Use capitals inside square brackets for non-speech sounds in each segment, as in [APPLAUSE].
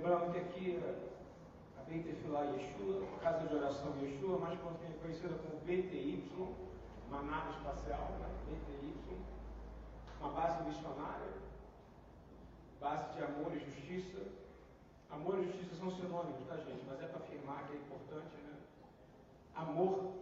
Lembrando que aqui a Beit Tefilá Yeshua, Casa de Oração Yeshua, mais conhecida como BTY, uma nave espacial, né? BTY, uma base missionária, base de amor e justiça. Amor e justiça são sinônimos, tá gente? Mas é para afirmar que é importante, né? Amor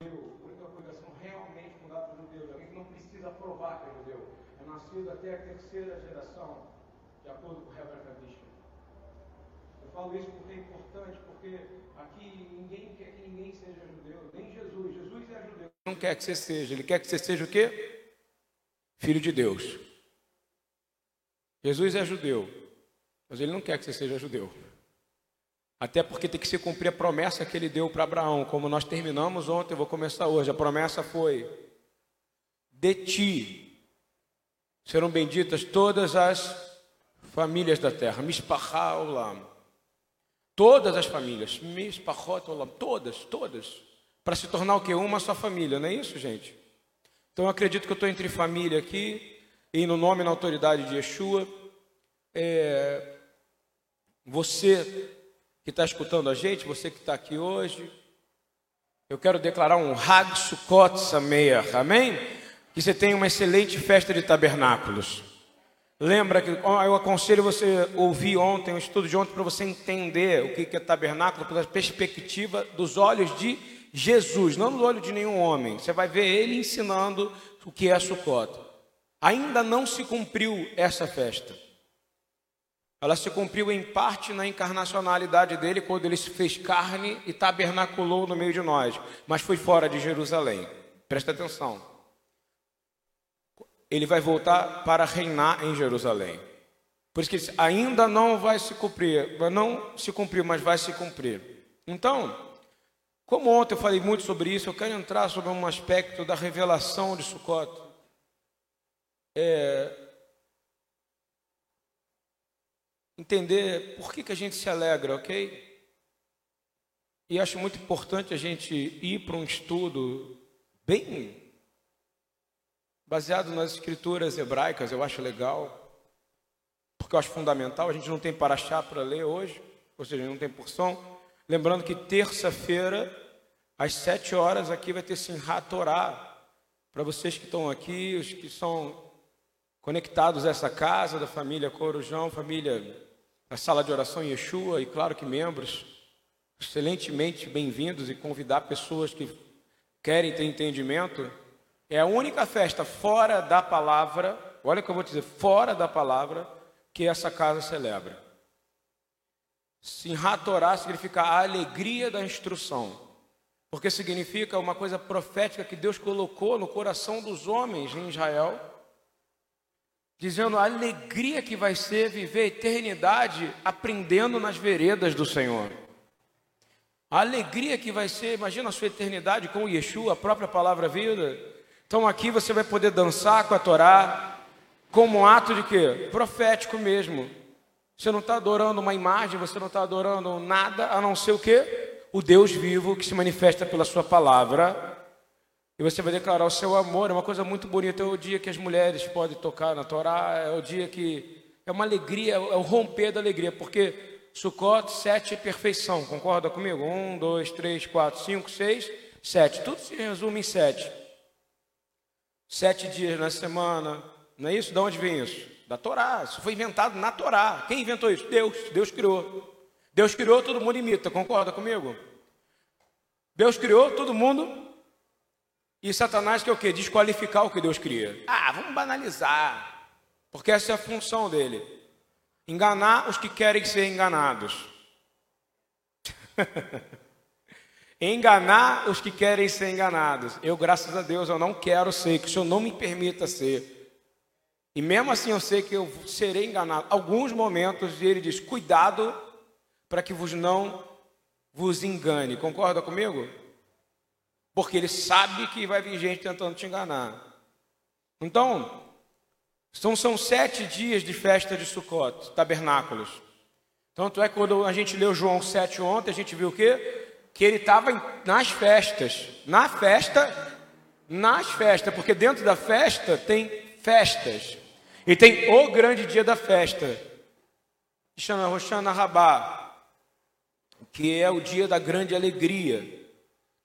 judeu, a única obrigação realmente mudar para o judeu, alguém que não precisa provar que é judeu, é nascido até a terceira geração, de acordo com o Herbert Kadish. Eu falo isso porque é importante, porque aqui ninguém quer que ninguém seja judeu, nem Jesus. Jesus é judeu. Não quer que você seja, ele quer que você seja o quê? Filho de Deus. Jesus é judeu, mas ele não quer que você seja judeu. Até porque tem que se cumprir a promessa que ele deu para Abraão. Como nós terminamos ontem, eu vou começar hoje. A promessa foi: De ti serão benditas todas as famílias da terra. Mispachá. Todas as famílias. Mispachot. Todas, todas. Para se tornar o que? Uma só família, não é isso, gente? Então eu acredito que eu estou entre família aqui, e no nome e na autoridade de Yeshua. É, você que está escutando a gente, você que está aqui hoje, eu quero declarar um Hag Sukkot Sameach, amém? Que você tenha uma excelente festa de tabernáculos. Lembra que eu aconselho você ouvir ontem, um estudo de ontem, para você entender o que é tabernáculo pela perspectiva dos olhos de Jesus, não do olho de nenhum homem. Você vai ver ele ensinando o que é Sukkot. Ainda não se cumpriu essa festa. Ela se cumpriu em parte na encarnacionalidade dele, quando ele se fez carne e tabernaculou no meio de nós, mas foi fora de Jerusalém. Presta atenção. Ele vai voltar para reinar em Jerusalém. Por isso que ele disse, ainda não vai se cumprir, não se cumpriu, mas vai se cumprir. Então, como ontem eu falei muito sobre isso, eu quero entrar sobre um aspecto da revelação de Sukkot. É, entender por que, que a gente se alegra, ok? E acho muito importante a gente ir para um estudo bem baseado nas escrituras hebraicas, eu acho legal, porque eu acho fundamental. A gente não tem paraxá para ler hoje, ou seja, não tem porção. Lembrando que terça-feira, às sete horas, aqui vai ter Simhat Torá. Para vocês que estão aqui, os que são conectados a essa casa da família Corujão, família na sala de oração em Yeshua, e claro que membros, excelentemente bem-vindos e convidar pessoas que querem ter entendimento. É a única festa fora da palavra, olha o que eu vou dizer, fora da palavra, que essa casa celebra. Simhat Torah significa a alegria da instrução, porque significa uma coisa profética que Deus colocou no coração dos homens em Israel dizendo a alegria que vai ser viver a eternidade aprendendo nas veredas do Senhor. A alegria que vai ser, imagina a sua eternidade com Yeshua, a própria palavra vida. Então aqui você vai poder dançar com a Torá, como um ato de quê? Profético mesmo. Você não está adorando uma imagem, você não está adorando nada a não ser o quê? O Deus vivo que se manifesta pela sua palavra e você vai declarar o seu amor, é uma coisa muito bonita. É o dia que as mulheres podem tocar na Torá, é o dia que é uma alegria, é o romper da alegria, porque Sukkot, sete é perfeição, concorda comigo? Um, dois, três, quatro, cinco, seis, sete. Tudo se resume em sete. Sete dias na semana, não é isso? De onde vem isso? Da Torá. Isso foi inventado na Torá. Quem inventou isso? Deus. Deus criou. Deus criou, todo mundo imita, concorda comigo? Deus criou, todo mundo e Satanás quer o quê? Desqualificar o que Deus cria. Ah, vamos banalizar. Porque essa é a função dele. Enganar os que querem ser enganados. [LAUGHS] Enganar os que querem ser enganados. Eu, graças a Deus, eu não quero ser, que o Senhor não me permita ser. E mesmo assim eu sei que eu serei enganado. Alguns momentos ele diz: cuidado para que vos não vos engane. Concorda comigo? Porque ele sabe que vai vir gente tentando te enganar. Então, são, são sete dias de festa de Sukkot, tabernáculos. Tanto é que quando a gente leu João 7 ontem, a gente viu o quê? Que ele estava nas festas. Na festa, nas festas, porque dentro da festa tem festas. E tem o grande dia da festa, chama Roshana Rabá, que é o dia da grande alegria.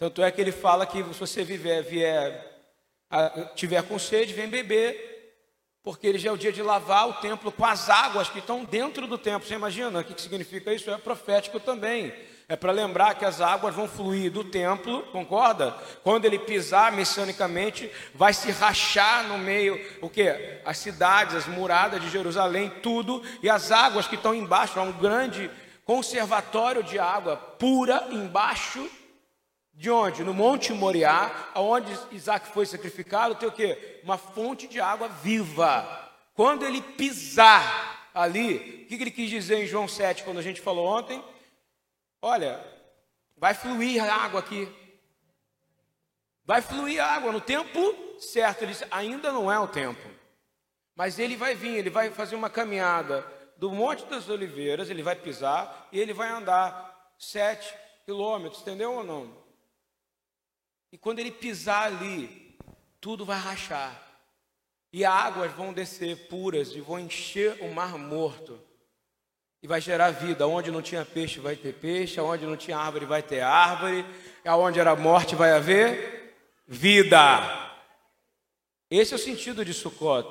Tanto é que ele fala que se você viver, vier, tiver com sede, vem beber, porque ele já é o dia de lavar o templo com as águas que estão dentro do templo. Você imagina o que significa isso? É profético também. É para lembrar que as águas vão fluir do templo, concorda? Quando ele pisar messianicamente, vai se rachar no meio, o que? As cidades, as muradas de Jerusalém, tudo, e as águas que estão embaixo, há um grande conservatório de água pura embaixo de onde? No Monte Moriá, aonde Isaac foi sacrificado, tem o que? Uma fonte de água viva. Quando ele pisar ali, o que ele quis dizer em João 7, quando a gente falou ontem? Olha, vai fluir água aqui. Vai fluir água no tempo certo. Ele disse, ainda não é o tempo. Mas ele vai vir, ele vai fazer uma caminhada do Monte das Oliveiras, ele vai pisar e ele vai andar sete quilômetros, entendeu ou não? E quando ele pisar ali, tudo vai rachar. E águas vão descer puras e vão encher o mar morto. E vai gerar vida. Onde não tinha peixe, vai ter peixe. Onde não tinha árvore, vai ter árvore. Onde era morte, vai haver vida. Esse é o sentido de Sukkot.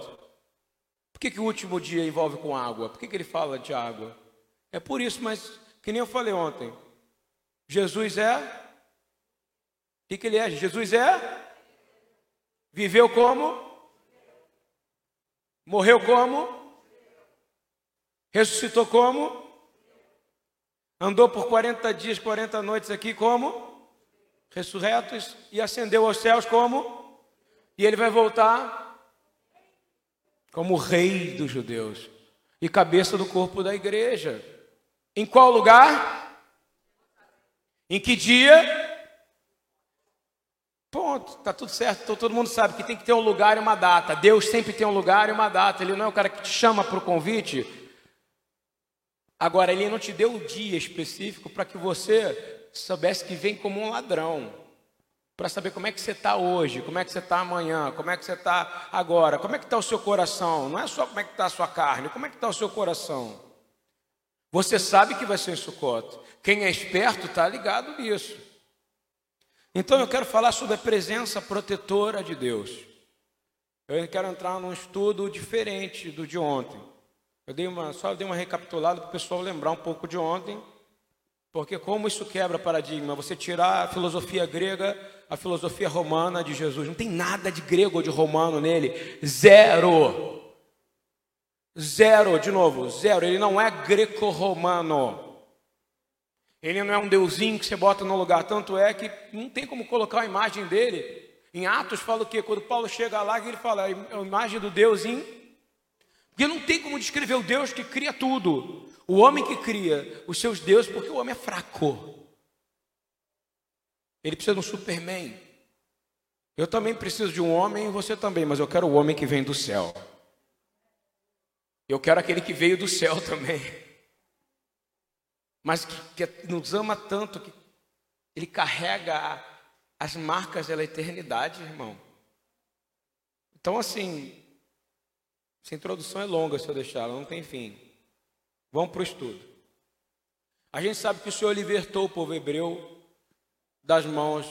Por que, que o último dia envolve com água? Por que, que ele fala de água? É por isso, mas que nem eu falei ontem. Jesus é que, que ele é? Jesus é? Viveu como? Morreu como? Ressuscitou como? Andou por 40 dias, 40 noites aqui como? Ressurretos e ascendeu aos céus como? E ele vai voltar como rei dos judeus e cabeça do corpo da igreja. Em qual lugar? Em que dia? Tá tudo certo. Então, todo mundo sabe que tem que ter um lugar e uma data. Deus sempre tem um lugar e uma data. Ele não é o cara que te chama para o convite. Agora, ele não te deu o dia específico para que você soubesse que vem como um ladrão. Para saber como é que você está hoje, como é que você está amanhã, como é que você está agora, como é que está o seu coração. Não é só como é que está a sua carne, como é que está o seu coração. Você sabe que vai ser em Sucoto. Quem é esperto está ligado nisso. Então eu quero falar sobre a presença protetora de Deus. Eu quero entrar num estudo diferente do de ontem. Eu dei uma, só dei uma recapitulada para o pessoal lembrar um pouco de ontem, porque como isso quebra paradigma, você tirar a filosofia grega, a filosofia romana de Jesus, não tem nada de grego ou de romano nele, zero. Zero, de novo, zero. Ele não é greco-romano. Ele não é um deusinho que você bota no lugar, tanto é que não tem como colocar a imagem dele. Em Atos fala o quê? Quando Paulo chega lá, ele fala é a imagem do deusinho. Porque não tem como descrever o Deus que cria tudo. O homem que cria os seus deuses, porque o homem é fraco. Ele precisa de um Superman. Eu também preciso de um homem, você também, mas eu quero o homem que vem do céu. Eu quero aquele que veio do céu [LAUGHS] também mas que, que nos ama tanto que ele carrega as marcas da eternidade, irmão. Então, assim, essa introdução é longa se eu deixar, ela não tem fim. Vamos para o estudo. A gente sabe que o Senhor libertou o povo hebreu das mãos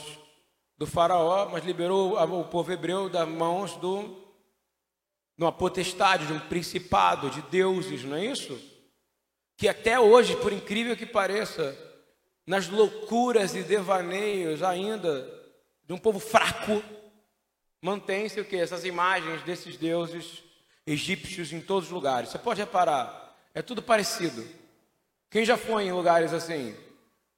do faraó, mas liberou o povo hebreu das mãos do, uma potestade, de um principado, de deuses, não é isso? Que até hoje, por incrível que pareça, nas loucuras e devaneios ainda de um povo fraco, mantém-se o que? Essas imagens desses deuses egípcios em todos os lugares. Você pode reparar, é tudo parecido. Quem já foi em lugares assim,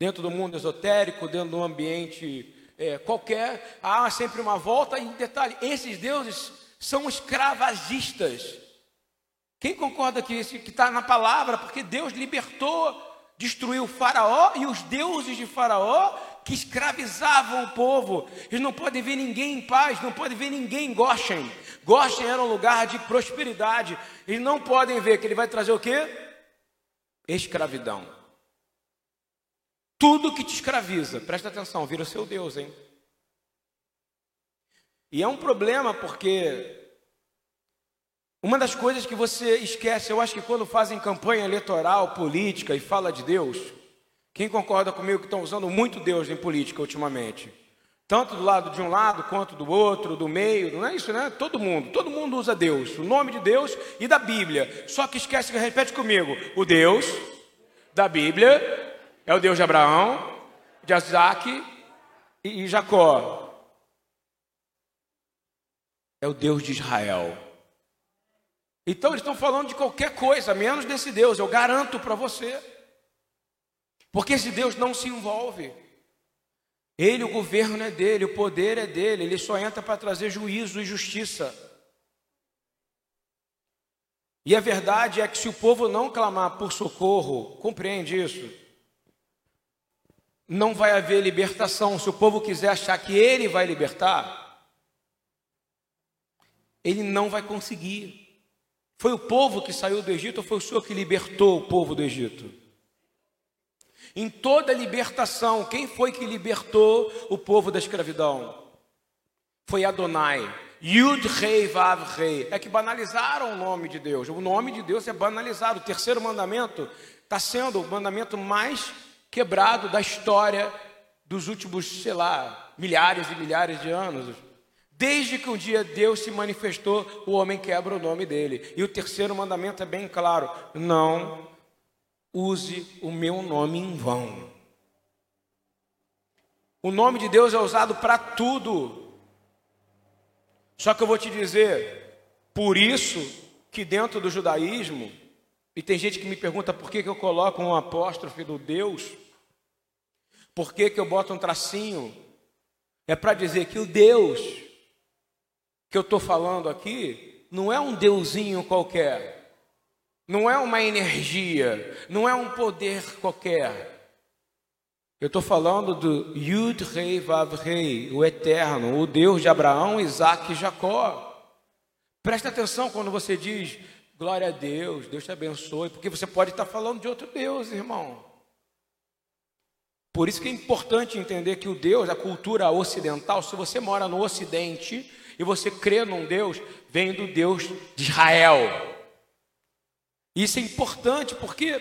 dentro do mundo esotérico, dentro de um ambiente é, qualquer, há sempre uma volta. E detalhe, esses deuses são escravagistas. Quem concorda que que está na palavra? Porque Deus libertou, destruiu Faraó e os deuses de Faraó que escravizavam o povo. Eles não podem ver ninguém em paz, não podem ver ninguém em Goshen. Goshen era um lugar de prosperidade. Eles não podem ver que ele vai trazer o quê? Escravidão. Tudo que te escraviza, presta atenção, vira o seu Deus, hein? E é um problema porque uma das coisas que você esquece, eu acho que quando fazem campanha eleitoral, política e fala de Deus, quem concorda comigo que estão usando muito Deus em política ultimamente? Tanto do lado de um lado quanto do outro, do meio, não é isso, né? Todo mundo, todo mundo usa Deus, o nome de Deus e da Bíblia. Só que esquece que repete comigo: o Deus da Bíblia é o Deus de Abraão, de Isaac e Jacó. É o Deus de Israel. Então eles estão falando de qualquer coisa, menos desse Deus, eu garanto para você. Porque esse Deus não se envolve. Ele, o governo é dele, o poder é dele, ele só entra para trazer juízo e justiça. E a verdade é que se o povo não clamar por socorro, compreende isso? Não vai haver libertação. Se o povo quiser achar que ele vai libertar, ele não vai conseguir. Foi o povo que saiu do Egito ou foi o Senhor que libertou o povo do Egito? Em toda libertação, quem foi que libertou o povo da escravidão? Foi Adonai. Yud Rei Vav Rei. É que banalizaram o nome de Deus. O nome de Deus é banalizado. O terceiro mandamento está sendo o mandamento mais quebrado da história dos últimos, sei lá, milhares e milhares de anos. Desde que um dia Deus se manifestou, o homem quebra o nome dele. E o terceiro mandamento é bem claro: não use o meu nome em vão. O nome de Deus é usado para tudo. Só que eu vou te dizer, por isso que dentro do judaísmo, e tem gente que me pergunta por que, que eu coloco um apóstrofe do Deus, por que, que eu boto um tracinho, é para dizer que o Deus que eu estou falando aqui não é um deusinho qualquer. Não é uma energia, não é um poder qualquer. Eu estou falando do Yud Rei Vav Rei, o Eterno, o Deus de Abraão, Isaac e Jacó. Presta atenção quando você diz glória a Deus, Deus te abençoe, porque você pode estar falando de outro Deus, irmão. Por isso que é importante entender que o Deus, a cultura ocidental, se você mora no Ocidente e você crê num Deus, vem do Deus de Israel. Isso é importante porque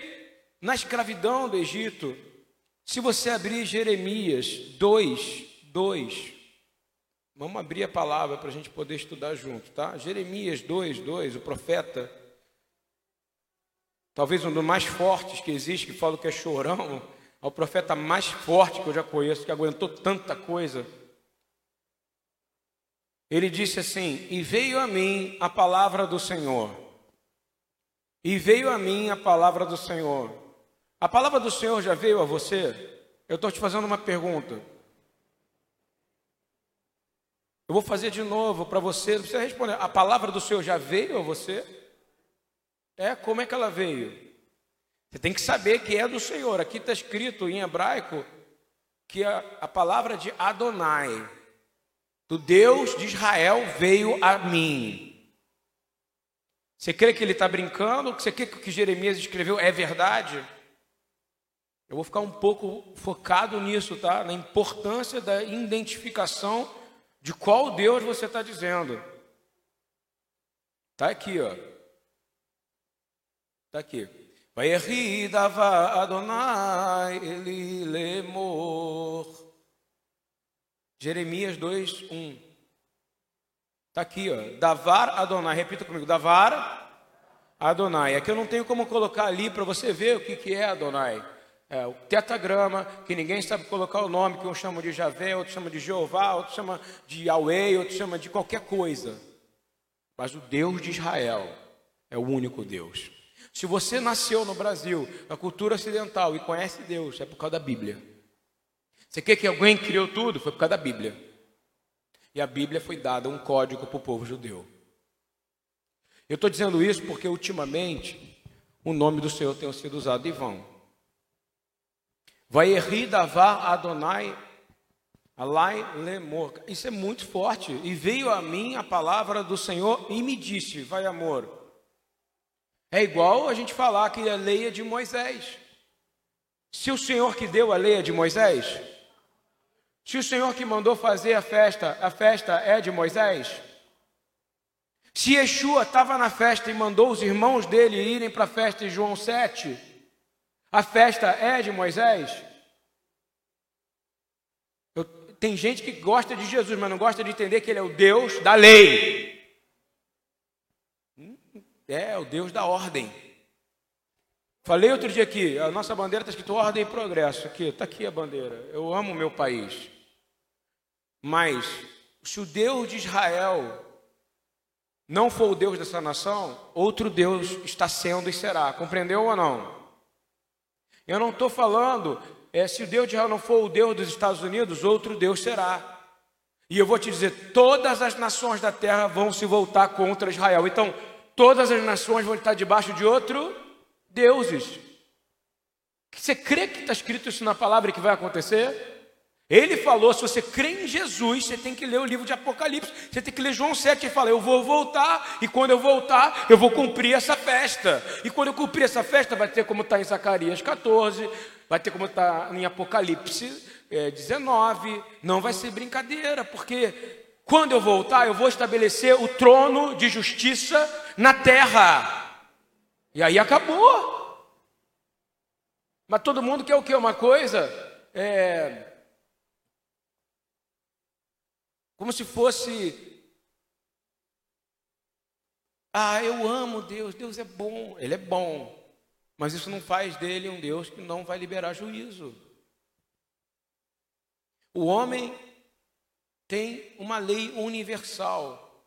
na escravidão do Egito, se você abrir Jeremias 2, 2, vamos abrir a palavra para a gente poder estudar junto, tá? Jeremias 2, 2, o profeta, talvez um dos mais fortes que existe, que fala que é chorão, é o profeta mais forte que eu já conheço, que aguentou tanta coisa. Ele disse assim: E veio a mim a palavra do Senhor e veio a mim a palavra do Senhor. A palavra do Senhor já veio a você? Eu estou te fazendo uma pergunta. Eu vou fazer de novo para você, não precisa responder. A palavra do Senhor já veio a você? É, como é que ela veio? Você tem que saber que é do Senhor. Aqui está escrito em hebraico que a, a palavra de Adonai, do Deus de Israel, veio a mim. Você crê que ele está brincando? Você crê que o que Jeremias escreveu é verdade? Eu vou ficar um pouco focado nisso, tá? Na importância da identificação de qual Deus você está dizendo. Tá aqui, ó. Tá aqui. Vai Adonai ele lemor. Jeremias 2, 1. Está aqui, ó. Davar Adonai. Repita comigo. Davar Adonai. Aqui eu não tenho como colocar ali para você ver o que, que é Adonai. É o tetagrama, que ninguém sabe colocar o nome, que um chama de Javé, outro chama de Jeová, outro chama de Yahweh, outro chama de qualquer coisa. Mas o Deus de Israel é o único Deus. Se você nasceu no Brasil, na cultura ocidental, e conhece Deus, é por causa da Bíblia. Você quer que alguém criou tudo? Foi por causa da Bíblia. E a Bíblia foi dada um código para o povo judeu. Eu estou dizendo isso porque ultimamente o nome do Senhor tem sido usado em vão. Vai erri davar Adonai alai lemor. Isso é muito forte. E veio a mim a palavra do Senhor e me disse: Vai amor. É igual a gente falar que a lei é de Moisés. Se o Senhor que deu a lei é de Moisés, se o Senhor que mandou fazer a festa, a festa é de Moisés, se Yeshua estava na festa e mandou os irmãos dele irem para a festa em João 7, a festa é de Moisés? Eu, tem gente que gosta de Jesus, mas não gosta de entender que ele é o Deus da lei. Hum, é, o Deus da ordem. Falei outro dia aqui, a nossa bandeira está escrito ordem e progresso. Aqui, está aqui a bandeira. Eu amo o meu país. Mas, se o Deus de Israel não for o Deus dessa nação, outro Deus está sendo e será. Compreendeu ou não? Eu não estou falando, é, se o Deus de Israel não for o Deus dos Estados Unidos, outro Deus será. E eu vou te dizer: todas as nações da terra vão se voltar contra Israel. Então, todas as nações vão estar debaixo de outro deuses. Você crê que está escrito isso na palavra que vai acontecer? Ele falou: se você crê em Jesus, você tem que ler o livro de Apocalipse, você tem que ler João 7 e fala: Eu vou voltar, e quando eu voltar, eu vou cumprir essa festa. E quando eu cumprir essa festa, vai ter como está em Zacarias 14, vai ter como está em Apocalipse é, 19. Não vai ser brincadeira, porque quando eu voltar, eu vou estabelecer o trono de justiça na terra. E aí acabou. Mas todo mundo quer o que? Uma coisa. É, como se fosse. Ah, eu amo Deus, Deus é bom, Ele é bom, mas isso não faz dele um Deus que não vai liberar juízo. O homem tem uma lei universal.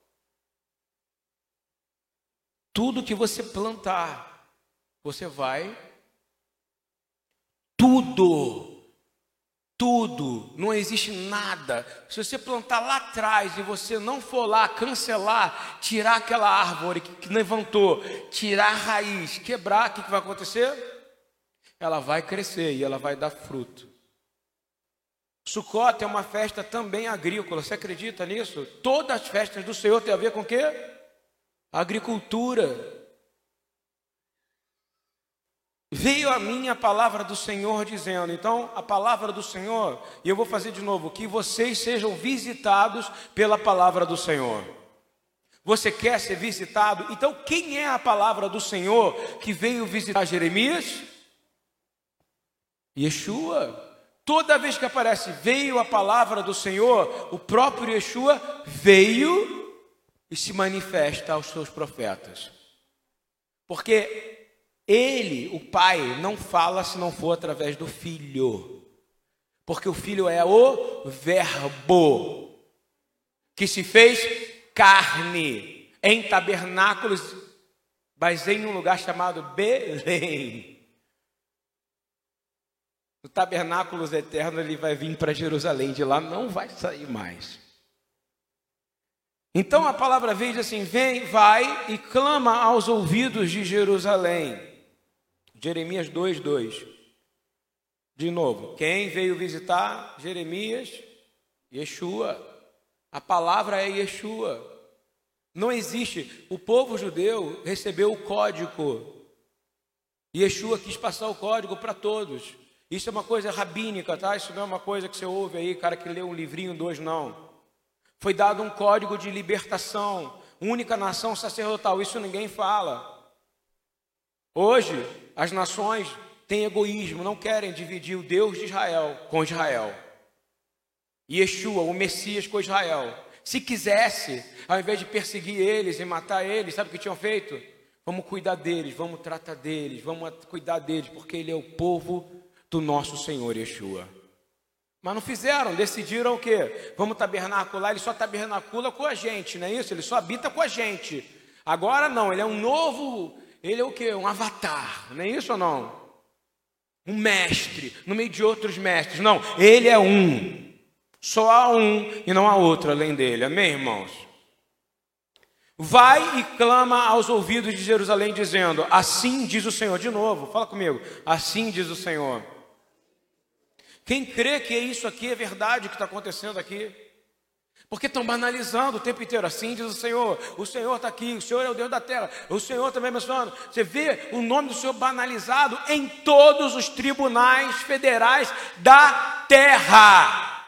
Tudo que você plantar, você vai. Tudo tudo, não existe nada. Se você plantar lá atrás e você não for lá cancelar, tirar aquela árvore que levantou, tirar a raiz, quebrar, o que, que vai acontecer? Ela vai crescer e ela vai dar fruto. Sukkot é uma festa também agrícola, você acredita nisso? Todas as festas do Senhor têm a ver com o quê? Agricultura. Veio a mim a palavra do Senhor dizendo, então a palavra do Senhor, e eu vou fazer de novo, que vocês sejam visitados pela palavra do Senhor. Você quer ser visitado? Então quem é a palavra do Senhor que veio visitar Jeremias? Yeshua. Toda vez que aparece veio a palavra do Senhor, o próprio Yeshua veio e se manifesta aos seus profetas. Porque ele, o Pai, não fala se não for através do Filho. Porque o Filho é o Verbo que se fez carne em tabernáculos, mas em um lugar chamado Belém. No tabernáculos eterno ele vai vir para Jerusalém, de lá não vai sair mais. Então a palavra vem diz assim: vem, vai e clama aos ouvidos de Jerusalém. Jeremias 2, 2. De novo, quem veio visitar Jeremias? Yeshua. A palavra é Yeshua. Não existe. O povo judeu recebeu o código. Yeshua quis passar o código para todos. Isso é uma coisa rabínica, tá? Isso não é uma coisa que você ouve aí, cara que lê um livrinho, dois, não. Foi dado um código de libertação, única nação sacerdotal. Isso ninguém fala. Hoje, as nações têm egoísmo, não querem dividir o Deus de Israel com Israel. Yeshua, o Messias, com Israel. Se quisesse, ao invés de perseguir eles e matar eles, sabe o que tinham feito? Vamos cuidar deles, vamos tratar deles, vamos cuidar deles, porque ele é o povo do nosso Senhor Yeshua. Mas não fizeram, decidiram o quê? Vamos tabernacular, ele só tabernacula com a gente, não é isso? Ele só habita com a gente. Agora não, ele é um novo ele é o que? Um avatar, não é isso ou não? Um mestre, no meio de outros mestres. Não, ele é um. Só há um e não há outro além dele. Amém, irmãos? Vai e clama aos ouvidos de Jerusalém, dizendo: Assim diz o Senhor. De novo, fala comigo. Assim diz o Senhor. Quem crê que isso aqui é verdade, o que está acontecendo aqui? Porque estão banalizando o tempo inteiro. Assim diz o Senhor. O Senhor está aqui. O Senhor é o Deus da terra. O Senhor também mencionando. Você vê o nome do Senhor banalizado em todos os tribunais federais da terra.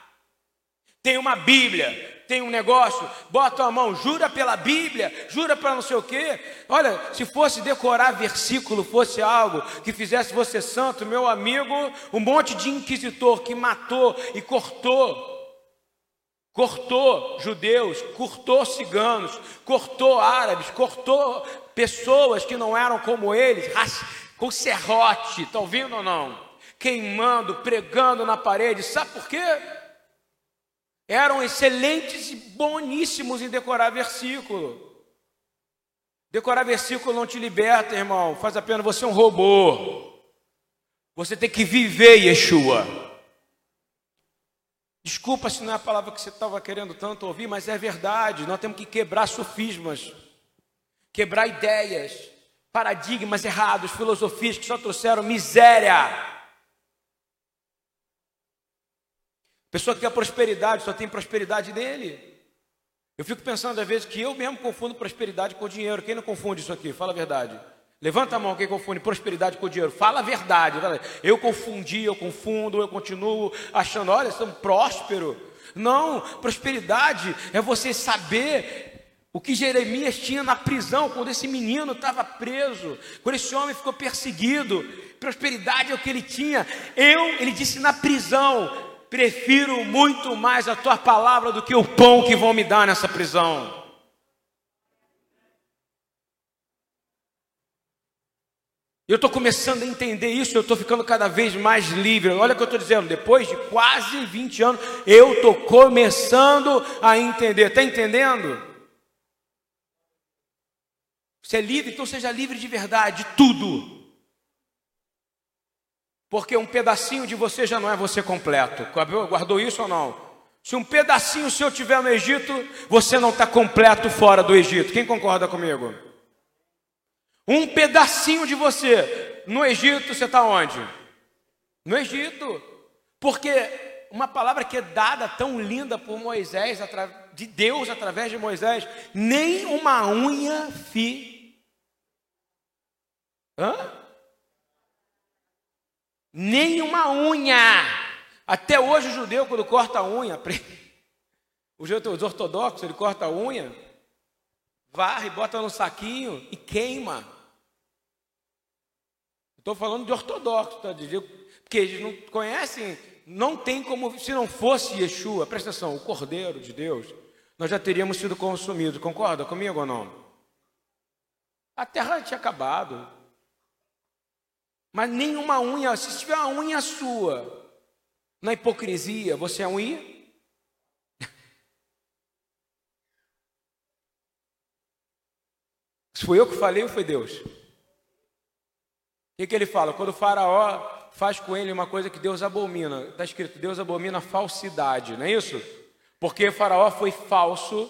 Tem uma Bíblia, tem um negócio, bota a mão, jura pela Bíblia, jura para não sei o quê. Olha, se fosse decorar versículo, fosse algo que fizesse você santo, meu amigo, um monte de inquisitor que matou e cortou, cortou judeus, cortou ciganos, cortou árabes, cortou pessoas que não eram como eles, com serrote, está ouvindo ou não? Queimando, pregando na parede, sabe por quê? eram excelentes e boníssimos em decorar versículo. Decorar versículo não te liberta, irmão, faz apenas você um robô. Você tem que viver Yeshua. Desculpa se não é a palavra que você estava querendo tanto ouvir, mas é verdade. Nós temos que quebrar sofismas, quebrar ideias, paradigmas errados, filosofias que só trouxeram miséria. Pessoa que quer prosperidade, só tem prosperidade nele. Eu fico pensando às vezes que eu mesmo confundo prosperidade com dinheiro. Quem não confunde isso aqui? Fala a verdade. Levanta a mão quem confunde prosperidade com dinheiro. Fala a verdade. Eu confundi, eu confundo, eu continuo achando, olha, sou próspero. Não, prosperidade é você saber o que Jeremias tinha na prisão, quando esse menino estava preso, quando esse homem ficou perseguido. Prosperidade é o que ele tinha. Eu, ele disse na prisão, prefiro muito mais a tua palavra do que o pão que vão me dar nessa prisão. Eu estou começando a entender isso, eu estou ficando cada vez mais livre. Olha o que eu estou dizendo, depois de quase 20 anos, eu estou começando a entender. Está entendendo? Você é livre, então seja livre de verdade, de tudo. Porque um pedacinho de você já não é você completo. Guardou isso ou não? Se um pedacinho seu tiver no Egito, você não está completo fora do Egito. Quem concorda comigo? Um pedacinho de você no Egito, você está onde? No Egito. Porque uma palavra que é dada tão linda por Moisés, de Deus através de Moisés, nem uma unha fi. Hã? nem uma unha. Até hoje o judeu, quando corta a unha, [LAUGHS] os ortodoxos, ele corta a unha, varre, bota no saquinho e queima. Estou falando de ortodoxo, tá? porque eles não conhecem, não tem como, se não fosse Yeshua, presta atenção, o Cordeiro de Deus, nós já teríamos sido consumidos, concorda comigo ou não? A terra tinha acabado, mas nenhuma unha, se tiver uma unha sua, na hipocrisia, você é unha? [LAUGHS] Se foi eu que falei ou foi Deus? Que, que ele fala? Quando o faraó faz com ele uma coisa que Deus abomina, está escrito, Deus abomina falsidade, não é isso? Porque faraó foi falso. O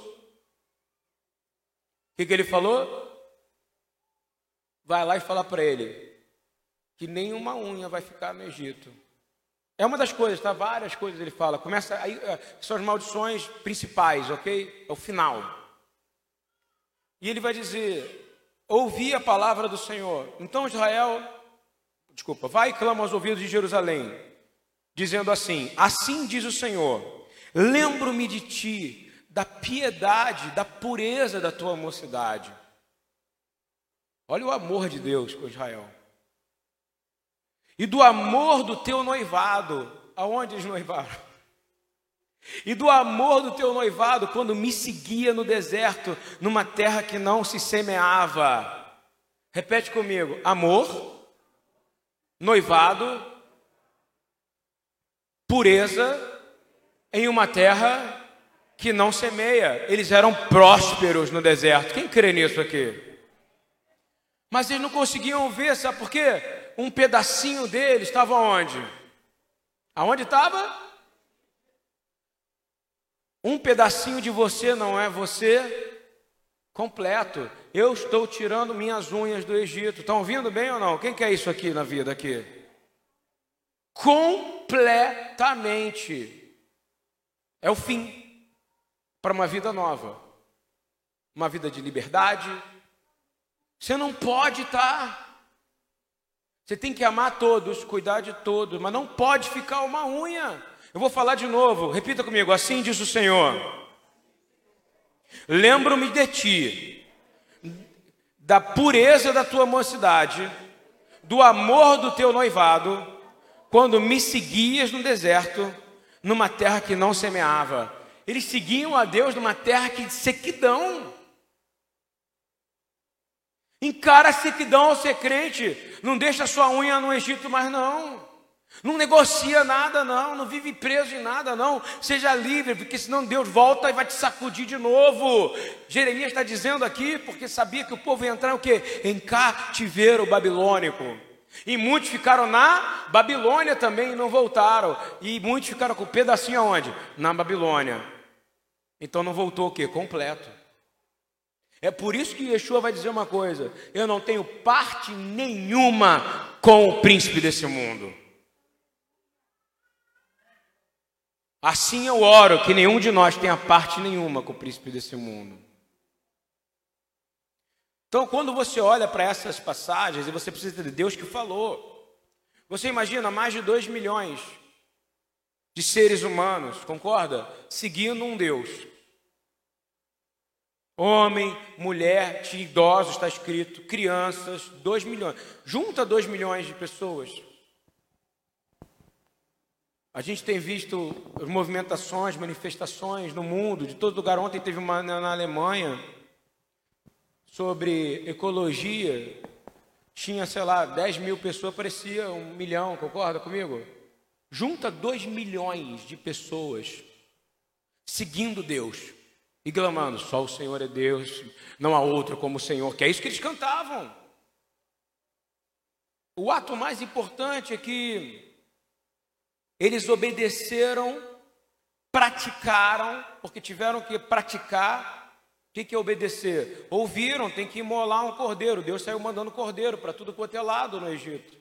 que, que ele falou? Vai lá e fala para ele: que nenhuma unha vai ficar no Egito. É uma das coisas, tá? Várias coisas ele fala. Começa aí, é, são as maldições principais, ok? É o final. E ele vai dizer: ouvi a palavra do Senhor. Então Israel, desculpa, vai e clama aos ouvidos de Jerusalém, dizendo assim: Assim diz o Senhor: Lembro-me de ti, da piedade, da pureza da tua mocidade. Olha o amor de Deus com Israel e do amor do teu noivado. Aonde eles noivaram? E do amor do teu noivado quando me seguia no deserto, numa terra que não se semeava. Repete comigo: amor, noivado, pureza em uma terra que não semeia. Eles eram prósperos no deserto. Quem crê nisso aqui? Mas eles não conseguiam ver, sabe por quê? um pedacinho dele estava onde? Aonde estava? Um pedacinho de você não é você completo. Eu estou tirando minhas unhas do Egito. Estão ouvindo bem ou não? Quem quer isso aqui na vida aqui? Completamente. É o fim para uma vida nova. Uma vida de liberdade. Você não pode estar. Tá. Você tem que amar todos, cuidar de todos, mas não pode ficar uma unha. Eu vou falar de novo, repita comigo, assim diz o Senhor. Lembro-me de ti, da pureza da tua mocidade, do amor do teu noivado, quando me seguias no deserto, numa terra que não semeava. Eles seguiam a Deus numa terra que de sequidão. Encara a sequidão ao ser crente. Não deixa sua unha no Egito mais não. Não negocia nada, não. Não vive preso em nada, não. Seja livre, porque senão Deus volta e vai te sacudir de novo. Jeremias está dizendo aqui, porque sabia que o povo ia entrar o quê? Em cativeiro babilônico. E muitos ficaram na Babilônia também e não voltaram. E muitos ficaram com o pedacinho aonde? Na Babilônia. Então não voltou o quê? Completo. É por isso que Yeshua vai dizer uma coisa: eu não tenho parte nenhuma com o príncipe desse mundo. Assim eu oro que nenhum de nós tenha parte nenhuma com o príncipe desse mundo. Então, quando você olha para essas passagens e você precisa de Deus que falou, você imagina mais de dois milhões de seres humanos, concorda? Seguindo um Deus. Homem, mulher, idosos, está escrito, crianças, dois milhões. Junta dois milhões de pessoas. A gente tem visto movimentações, manifestações no mundo, de todo lugar. Ontem teve uma na Alemanha sobre ecologia. Tinha, sei lá, 10 mil pessoas, parecia um milhão, concorda comigo? Junta 2 milhões de pessoas seguindo Deus e clamando: só o Senhor é Deus, não há outro como o Senhor, que é isso que eles cantavam. O ato mais importante é que eles obedeceram, praticaram, porque tiveram que praticar. O que, que é obedecer? Ouviram, tem que imolar um cordeiro. Deus saiu mandando cordeiro para tudo quanto é lado no Egito.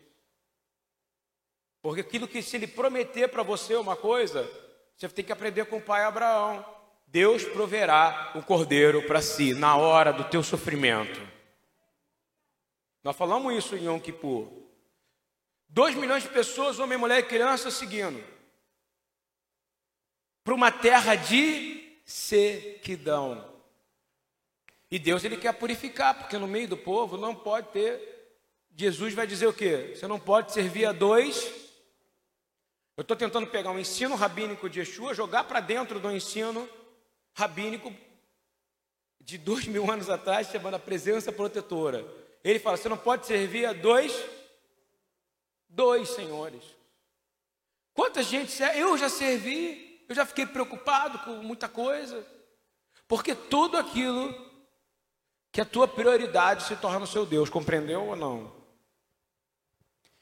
Porque aquilo que se ele prometer para você uma coisa, você tem que aprender com o pai Abraão. Deus proverá o cordeiro para si na hora do teu sofrimento. Nós falamos isso em Yom Kippur. Dois milhões de pessoas, homem, mulher e criança, seguindo. Para uma terra de sequidão. E Deus ele quer purificar, porque no meio do povo não pode ter. Jesus vai dizer o quê? Você não pode servir a dois. Eu estou tentando pegar um ensino rabínico de Yeshua, jogar para dentro do ensino rabínico de dois mil anos atrás, chamando a presença protetora. Ele fala: você não pode servir a dois Dois senhores. Quanta gente, eu já servi, eu já fiquei preocupado com muita coisa, porque tudo aquilo que a tua prioridade se torna o seu Deus, compreendeu ou não?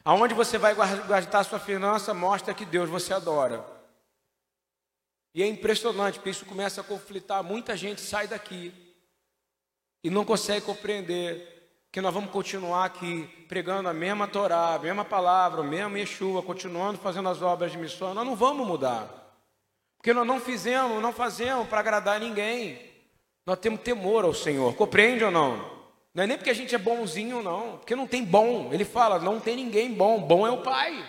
Aonde você vai gastar sua finança mostra que Deus você adora. E é impressionante, porque isso começa a conflitar. Muita gente sai daqui e não consegue compreender que nós vamos continuar aqui pregando a mesma Torá, a mesma palavra, o mesmo Yeshua, continuando fazendo as obras de missão, nós não vamos mudar. Porque nós não fizemos, não fazemos para agradar ninguém. Nós temos temor ao Senhor, compreende ou não? Não é nem porque a gente é bonzinho, não, porque não tem bom. Ele fala, não tem ninguém bom, bom é o Pai.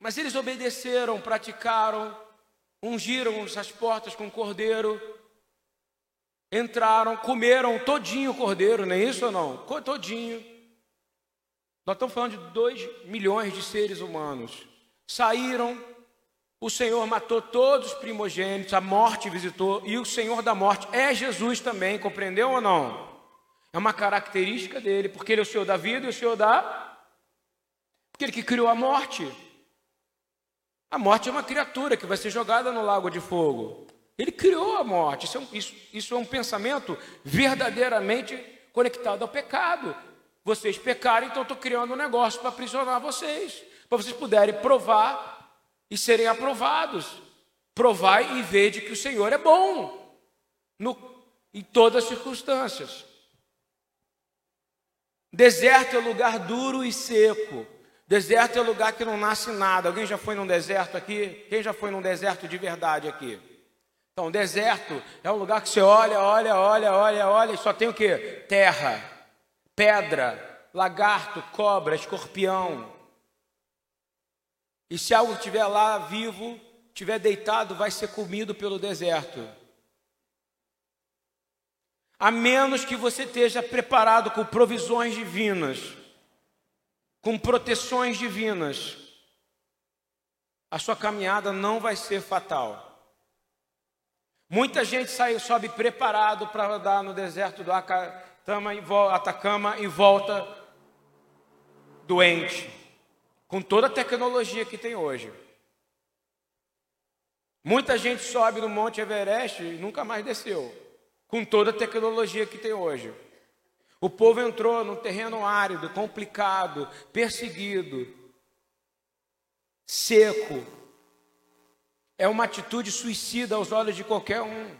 Mas eles obedeceram, praticaram, ungiram as portas com cordeiro, entraram, comeram todinho o cordeiro, não é isso ou não? Todinho. Nós estamos falando de 2 milhões de seres humanos. Saíram, o Senhor matou todos os primogênitos, a morte visitou, e o Senhor da morte é Jesus também, compreendeu ou não? É uma característica dele, porque ele é o Senhor da vida e o Senhor da. Porque ele que criou a morte. A morte é uma criatura que vai ser jogada no lago de fogo. Ele criou a morte. Isso é, um, isso, isso é um pensamento verdadeiramente conectado ao pecado. Vocês pecaram, então estou criando um negócio para aprisionar vocês, para vocês puderem provar e serem aprovados. Provai e vede que o Senhor é bom. no, em todas as circunstâncias. Deserto é lugar duro e seco. Deserto é lugar que não nasce nada. Alguém já foi num deserto aqui? Quem já foi num deserto de verdade aqui? Então, deserto é um lugar que você olha, olha, olha, olha, olha e só tem o que? Terra, pedra, lagarto, cobra, escorpião. E se algo estiver lá vivo, estiver deitado, vai ser comido pelo deserto. A menos que você esteja preparado com provisões divinas, com proteções divinas, a sua caminhada não vai ser fatal. Muita gente sai, sobe preparado para andar no deserto do Atacama e volta doente, com toda a tecnologia que tem hoje. Muita gente sobe no Monte Everest e nunca mais desceu, com toda a tecnologia que tem hoje. O povo entrou num terreno árido, complicado, perseguido, seco, é uma atitude suicida aos olhos de qualquer um.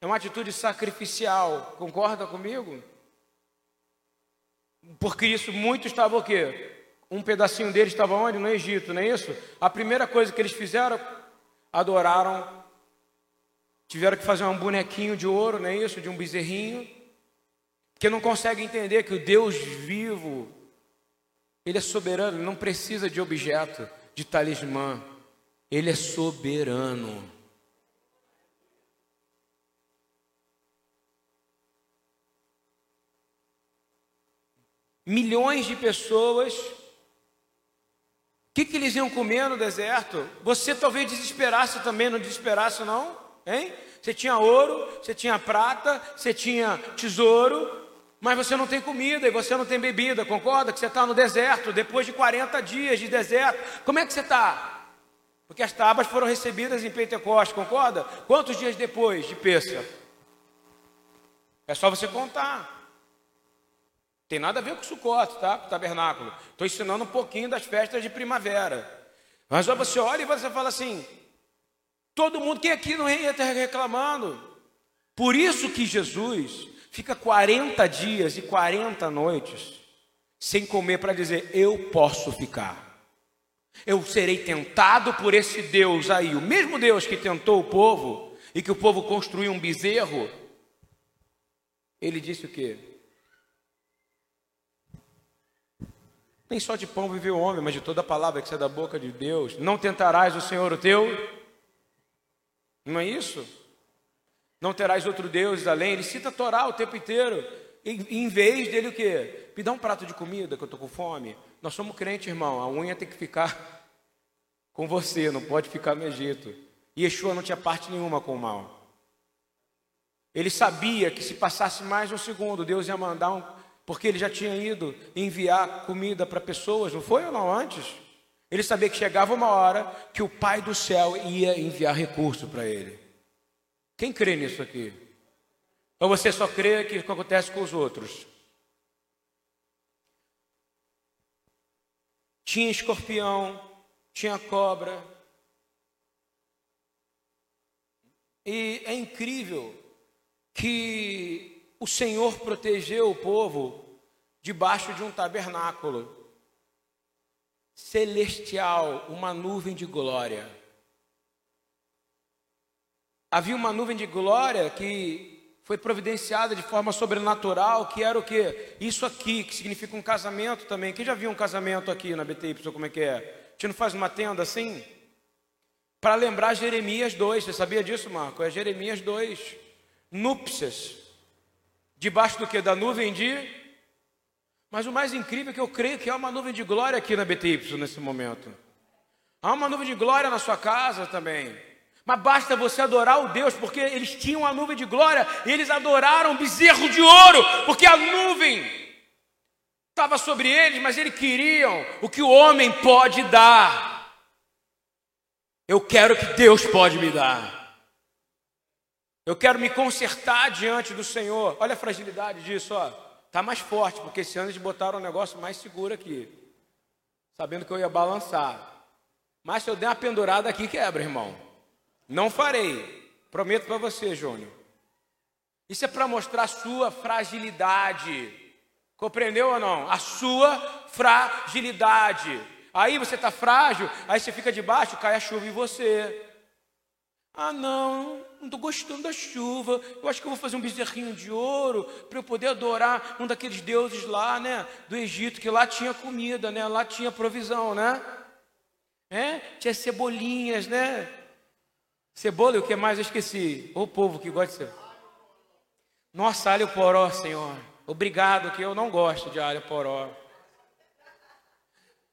É uma atitude sacrificial. Concorda comigo? Por Cristo, muitos estavam o quê? Um pedacinho deles estava onde? No Egito, não é isso? A primeira coisa que eles fizeram, adoraram, tiveram que fazer um bonequinho de ouro, não é isso? De um bezerrinho, porque não conseguem entender que o Deus vivo, Ele é soberano, Ele não precisa de objeto, de talismã. Ele é soberano. Milhões de pessoas. O que, que eles iam comer no deserto? Você talvez desesperasse também, não desesperasse, não? Hein? Você tinha ouro, você tinha prata, você tinha tesouro, mas você não tem comida e você não tem bebida, concorda? Que você está no deserto, depois de 40 dias de deserto. Como é que você está? Porque as tábuas foram recebidas em Pentecostes, concorda? Quantos dias depois de Pêssega? É só você contar. Tem nada a ver com o Sucote, tá? Com o tabernáculo. Estou ensinando um pouquinho das festas de primavera. Mas você olha e você fala assim: todo mundo que aqui não ia estar reclamando. Por isso que Jesus fica 40 dias e 40 noites sem comer para dizer: eu posso ficar. Eu serei tentado por esse Deus aí, o mesmo Deus que tentou o povo e que o povo construiu um bezerro. Ele disse o quê? Nem só de pão viveu o homem, mas de toda a palavra que sai da boca de Deus. Não tentarás o Senhor o teu? Não é isso? Não terás outro Deus além. Ele cita a Torá o tempo inteiro. Em, em vez dele o quê? Me dá um prato de comida que eu estou com fome. Nós somos crentes, irmão. A unha tem que ficar com você, não pode ficar no Egito. E Yeshua não tinha parte nenhuma com o mal. Ele sabia que se passasse mais um segundo, Deus ia mandar um. Porque ele já tinha ido enviar comida para pessoas, não foi ou não antes? Ele sabia que chegava uma hora que o Pai do céu ia enviar recurso para ele. Quem crê nisso aqui? Ou você só crê que acontece com os outros? Tinha escorpião, tinha cobra. E é incrível que o Senhor protegeu o povo debaixo de um tabernáculo celestial, uma nuvem de glória. Havia uma nuvem de glória que foi providenciada de forma sobrenatural, que era o que? Isso aqui, que significa um casamento também. Quem já viu um casamento aqui na BTY, como é que é? A gente não faz uma tenda assim? Para lembrar Jeremias 2, você sabia disso, Marco? É Jeremias 2. Núpcias. Debaixo do que? Da nuvem de. Mas o mais incrível é que eu creio que há uma nuvem de glória aqui na BTY nesse momento. Há uma nuvem de glória na sua casa também. Mas basta você adorar o Deus, porque eles tinham a nuvem de glória e eles adoraram bezerro de ouro, porque a nuvem estava sobre eles, mas eles queriam o que o homem pode dar. Eu quero o que Deus pode me dar. Eu quero me consertar diante do Senhor. Olha a fragilidade disso, ó. Tá mais forte, porque esse ano eles botaram um negócio mais seguro aqui. Sabendo que eu ia balançar. Mas se eu der uma pendurada aqui, quebra, irmão. Não farei. Prometo para você, Júnior. Isso é para mostrar a sua fragilidade. Compreendeu ou não? A sua fragilidade. Aí você está frágil, aí você fica debaixo, cai a chuva em você. Ah, não, não estou gostando da chuva. Eu acho que eu vou fazer um bezerrinho de ouro para eu poder adorar um daqueles deuses lá, né, do Egito, que lá tinha comida, né, lá tinha provisão, né? É? Tinha cebolinhas, né? Cebola e o que mais eu esqueci? O povo que gosta de cebola. Nossa, alho poró, Senhor. Obrigado, que eu não gosto de alho poró.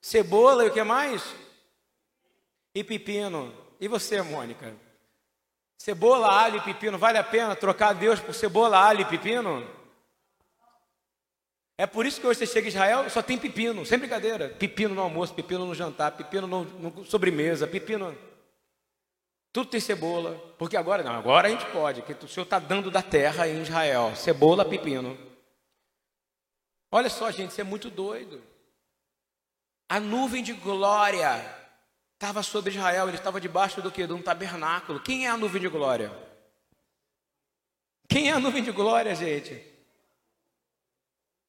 Cebola e o que mais? E pepino. E você, Mônica? Cebola, alho e pepino, vale a pena trocar Deus por cebola, alho e pepino? É por isso que hoje você chega em Israel, só tem pepino, sem brincadeira. Pepino no almoço, pepino no jantar, pepino no, no sobremesa, pepino. Tudo tem cebola. Porque agora, não, agora a gente pode, porque o Senhor está dando da terra em Israel. Cebola, pepino. Olha só, gente, isso é muito doido. A nuvem de glória estava sobre Israel, ele estava debaixo do que? De um tabernáculo. Quem é a nuvem de glória? Quem é a nuvem de glória, gente?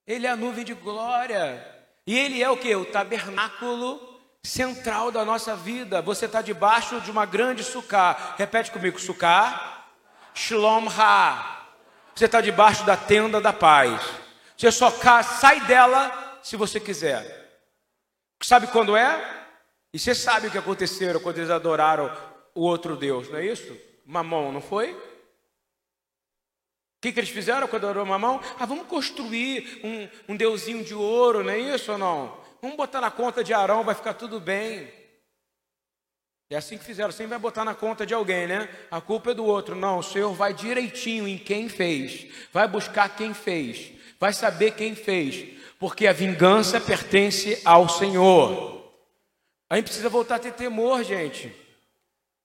Ele é a nuvem de glória. E ele é o que? O tabernáculo central da nossa vida. Você está debaixo de uma grande sucá. Repete comigo, sucá. Shalom Ha. Você está debaixo da tenda da paz. Você só sai dela se você quiser. Sabe quando é? E você sabe o que aconteceu quando eles adoraram o outro Deus, não é isso? Mamão, não foi? O que, que eles fizeram quando adoraram Mamão? Ah, vamos construir um, um deusinho de ouro, não é isso ou não? Vamos botar na conta de Arão, vai ficar tudo bem. É assim que fizeram, sempre vai botar na conta de alguém, né? A culpa é do outro. Não, o Senhor vai direitinho em quem fez, vai buscar quem fez, vai saber quem fez, porque a vingança pertence ao Senhor. A gente precisa voltar a ter temor, gente.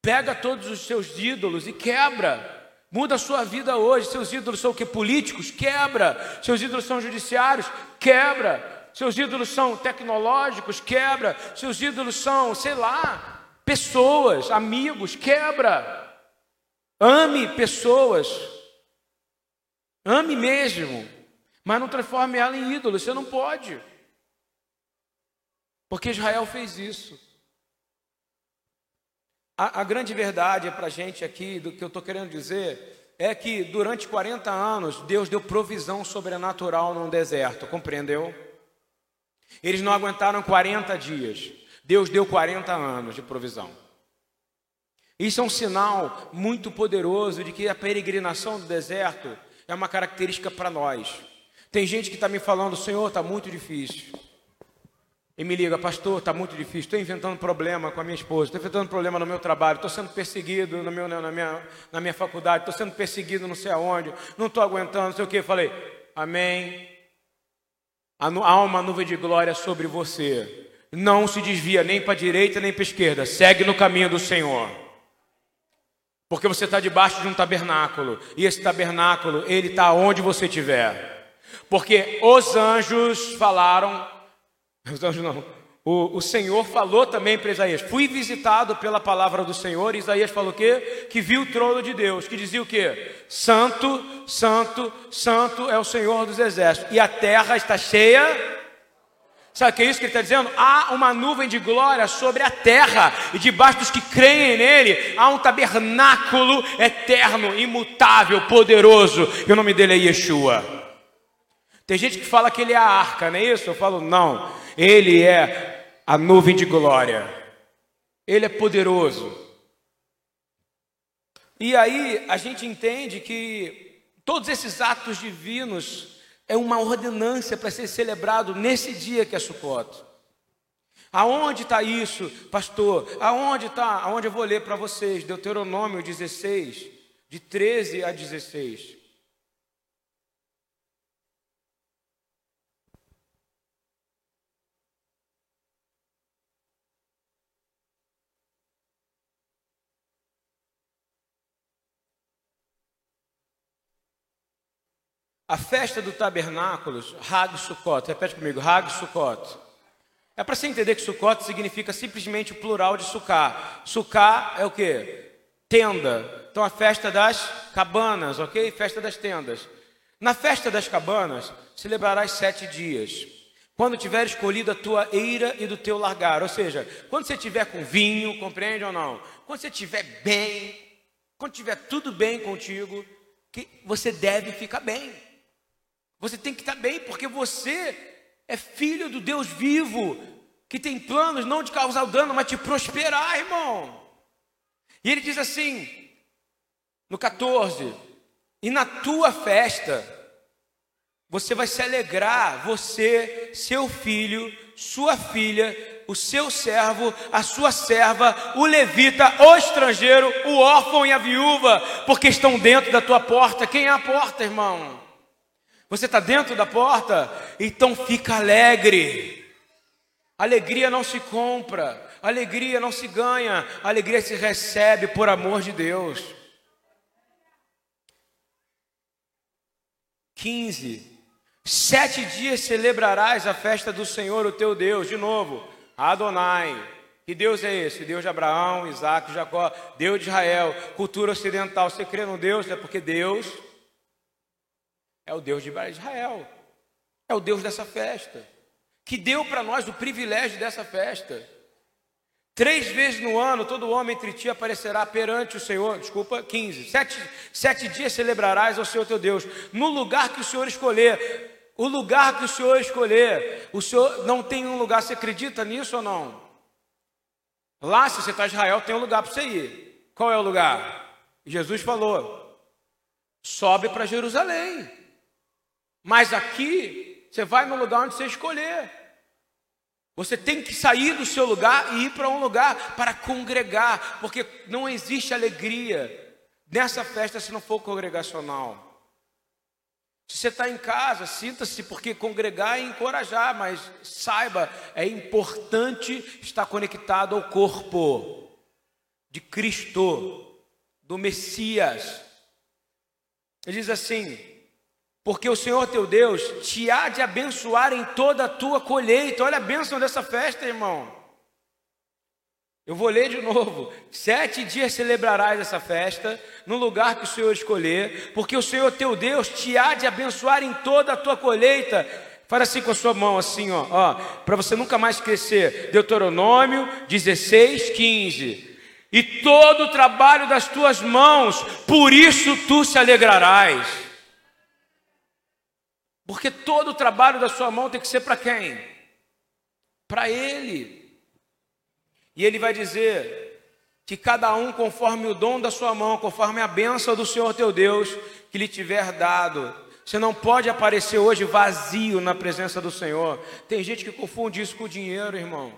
Pega todos os seus ídolos e quebra. Muda a sua vida hoje. Seus ídolos são o que? Políticos? Quebra. Seus ídolos são judiciários? Quebra. Seus ídolos são tecnológicos? Quebra. Seus ídolos são, sei lá, pessoas, amigos? Quebra. Ame pessoas. Ame mesmo. Mas não transforme ela em ídolo. Você não pode. Porque Israel fez isso. A, a grande verdade para a gente aqui, do que eu estou querendo dizer, é que durante 40 anos Deus deu provisão sobrenatural num deserto, compreendeu? Eles não aguentaram 40 dias, Deus deu 40 anos de provisão. Isso é um sinal muito poderoso de que a peregrinação do deserto é uma característica para nós. Tem gente que está me falando, Senhor, está muito difícil. E me liga, pastor, está muito difícil, estou inventando problema com a minha esposa, estou inventando problema no meu trabalho, estou sendo perseguido no meu, na, minha, na minha faculdade, estou sendo perseguido não sei aonde, não estou aguentando, não sei o que. Falei, amém. Há uma nuvem de glória sobre você. Não se desvia nem para a direita nem para a esquerda. Segue no caminho do Senhor. Porque você está debaixo de um tabernáculo. E esse tabernáculo, ele está onde você estiver. Porque os anjos falaram [LAUGHS] os anjos não. O, o Senhor falou também para Isaías: Fui visitado pela palavra do Senhor. Isaías falou o quê? Que viu o trono de Deus. Que dizia o quê? Santo, Santo, Santo é o Senhor dos exércitos. E a terra está cheia. Sabe o que é isso que ele está dizendo? Há uma nuvem de glória sobre a terra, e debaixo dos que creem nele, há um tabernáculo eterno, imutável, poderoso, e o nome dele é Yeshua. Tem gente que fala que ele é a arca, não é isso? Eu falo, não. Ele é a nuvem de glória. Ele é poderoso. E aí a gente entende que todos esses atos divinos é uma ordenância para ser celebrado nesse dia que é Sukkot. Aonde está isso, pastor? Aonde está? Aonde eu vou ler para vocês? Deuteronômio 16, de 13 a 16. A festa do tabernáculo, Hag Sukkot, repete comigo, Hag Sukkot. É para você entender que Sukkot significa simplesmente o plural de Sukkah. Sukkah é o que? Tenda. Então a festa das cabanas, ok? Festa das tendas. Na festa das cabanas, celebrarás sete dias. Quando tiver escolhido a tua eira e do teu largar, ou seja, quando você tiver com vinho, compreende ou não? Quando você estiver bem, quando tiver tudo bem contigo, que você deve ficar bem. Você tem que estar bem, porque você é filho do Deus vivo, que tem planos não de causar dano, mas de prosperar, irmão. E ele diz assim, no 14: E na tua festa, você vai se alegrar, você, seu filho, sua filha, o seu servo, a sua serva, o levita, o estrangeiro, o órfão e a viúva, porque estão dentro da tua porta. Quem é a porta, irmão? Você está dentro da porta? Então fica alegre. Alegria não se compra, alegria não se ganha, alegria se recebe por amor de Deus. 15. Sete dias celebrarás a festa do Senhor, o teu Deus. De novo, Adonai. Que Deus é esse? Deus de Abraão, Isaac, Jacó, Deus de Israel, cultura ocidental. Você crê no Deus? É porque Deus é o Deus de Israel. É o Deus dessa festa. Que deu para nós o privilégio dessa festa. Três vezes no ano, todo homem entre ti aparecerá perante o Senhor. Desculpa, 15. Sete, sete dias celebrarás ao Senhor teu Deus, no lugar que o Senhor escolher. O lugar que o Senhor escolher. O Senhor não tem um lugar, você acredita nisso ou não? Lá, se você está em Israel, tem um lugar para você ir. Qual é o lugar? Jesus falou: sobe para Jerusalém. Mas aqui, você vai no lugar onde você escolher. Você tem que sair do seu lugar e ir para um lugar para congregar, porque não existe alegria nessa festa se não for congregacional. Se você está em casa, sinta-se, porque congregar é encorajar, mas saiba, é importante estar conectado ao corpo de Cristo, do Messias. Ele diz assim: porque o Senhor teu Deus te há de abençoar em toda a tua colheita. Olha a bênção dessa festa, irmão. Eu vou ler de novo. Sete dias celebrarás essa festa, no lugar que o Senhor escolher, porque o Senhor teu Deus te há de abençoar em toda a tua colheita. Faz assim com a sua mão, assim, ó, ó para você nunca mais esquecer. Deuteronômio 16, 15. E todo o trabalho das tuas mãos, por isso tu se alegrarás. Porque todo o trabalho da sua mão tem que ser para quem? Para Ele. E Ele vai dizer que cada um, conforme o dom da sua mão, conforme a bênção do Senhor teu Deus, que lhe tiver dado. Você não pode aparecer hoje vazio na presença do Senhor. Tem gente que confunde isso com dinheiro, irmão.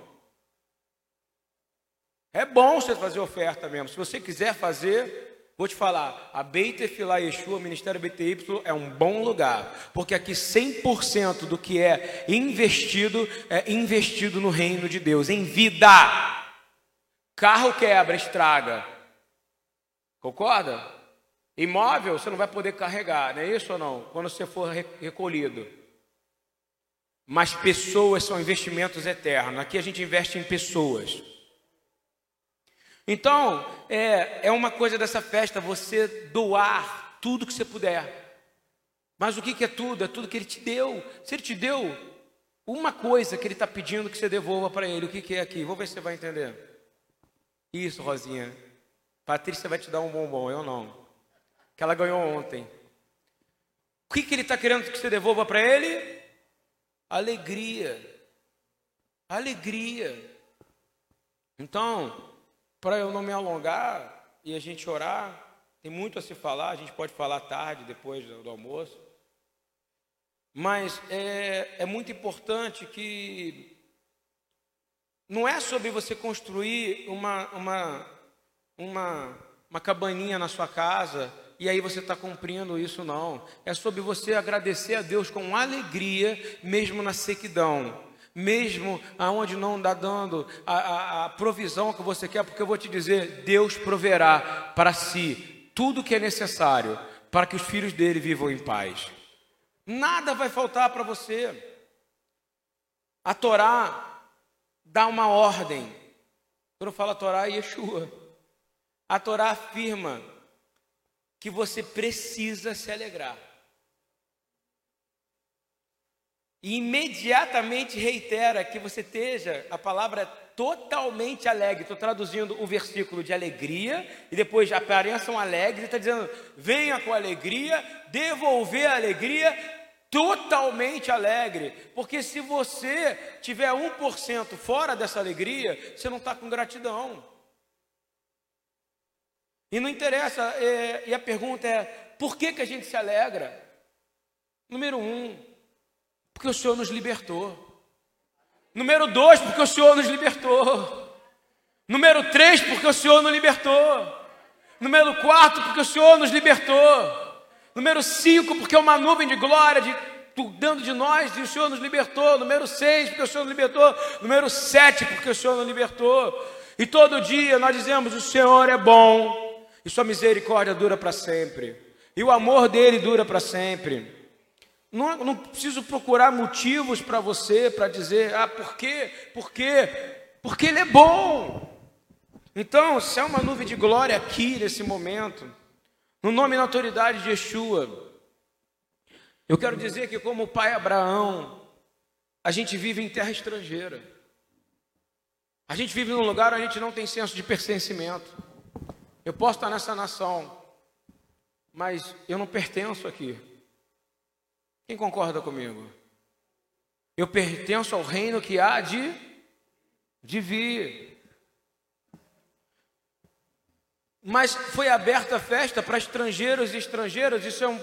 É bom você fazer oferta mesmo. Se você quiser fazer, Vou te falar, a Beit Efilá Yeshua, Ministério BTY, é um bom lugar, porque aqui 100% do que é investido é investido no reino de Deus, em vida. Carro quebra, estraga. Concorda? Imóvel você não vai poder carregar, não é isso ou não? Quando você for recolhido. Mas pessoas são investimentos eternos. Aqui a gente investe em pessoas. Então, é, é uma coisa dessa festa você doar tudo que você puder. Mas o que, que é tudo? É tudo que Ele te deu. Se Ele te deu uma coisa que Ele está pedindo que você devolva para Ele, o que, que é aqui? Vou ver se você vai entender. Isso, Rosinha. Patrícia vai te dar um bombom, eu não. Que ela ganhou ontem. O que, que Ele está querendo que você devolva para Ele? Alegria. Alegria. Então, para eu não me alongar e a gente orar, tem muito a se falar, a gente pode falar tarde, depois do almoço. Mas é, é muito importante que não é sobre você construir uma, uma, uma, uma cabaninha na sua casa e aí você está cumprindo isso, não. É sobre você agradecer a Deus com alegria, mesmo na sequidão mesmo aonde não está dando a, a, a, provisão que você quer, porque eu vou te dizer, Deus proverá para si tudo que é necessário para que os filhos dele vivam em paz. Nada vai faltar para você. A Torá dá uma ordem. Quando eu falo a Torá, é Yeshua. A Torá afirma que você precisa se alegrar. E imediatamente reitera que você esteja, a palavra totalmente alegre. Estou traduzindo o versículo de alegria e depois apareçam alegres. Está dizendo: venha com alegria, devolver a alegria totalmente alegre. Porque se você tiver 1% fora dessa alegria, você não está com gratidão. E não interessa, é, e a pergunta é: por que, que a gente se alegra? Número um, porque o Senhor nos libertou. Número dois, porque o Senhor nos libertou. Número três, porque o Senhor nos libertou. Número quatro, porque o Senhor nos libertou. Número cinco, porque uma nuvem de glória de, dando de nós e o Senhor nos libertou. Número seis, porque o Senhor nos libertou. Número sete, porque o Senhor nos libertou. E todo dia nós dizemos: o Senhor é bom e sua misericórdia dura para sempre. E o amor dele dura para sempre. Não, não preciso procurar motivos para você para dizer, ah, por quê? Por quê? Porque Ele é bom. Então, se há uma nuvem de glória aqui nesse momento, no nome e na autoridade de Yeshua, eu quero dizer que, como o pai Abraão, a gente vive em terra estrangeira. A gente vive num lugar onde a gente não tem senso de pertencimento. Eu posso estar nessa nação, mas eu não pertenço aqui. Quem concorda comigo? Eu pertenço ao reino que há de, de vir. Mas foi aberta a festa para estrangeiros e estrangeiras, isso é um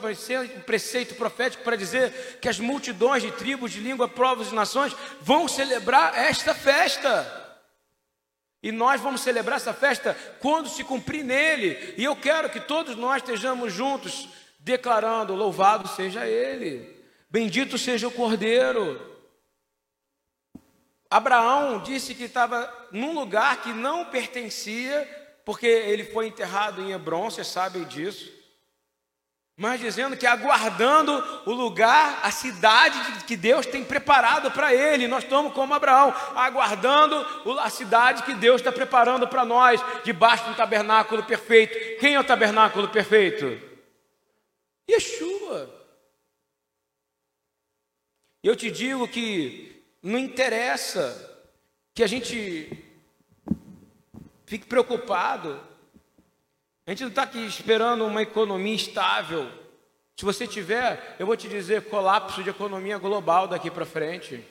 preceito, profético para dizer que as multidões de tribos, de língua, povos e nações vão celebrar esta festa. E nós vamos celebrar essa festa quando se cumprir nele. E eu quero que todos nós estejamos juntos declarando: Louvado seja Ele. Bendito seja o Cordeiro. Abraão disse que estava num lugar que não pertencia, porque ele foi enterrado em Hebron, vocês sabem disso. Mas dizendo que aguardando o lugar, a cidade que Deus tem preparado para ele. Nós estamos como Abraão, aguardando a cidade que Deus está preparando para nós, debaixo do tabernáculo perfeito. Quem é o tabernáculo perfeito? Yeshua. Eu te digo que não interessa que a gente fique preocupado. A gente não está aqui esperando uma economia estável. Se você tiver, eu vou te dizer, colapso de economia global daqui para frente.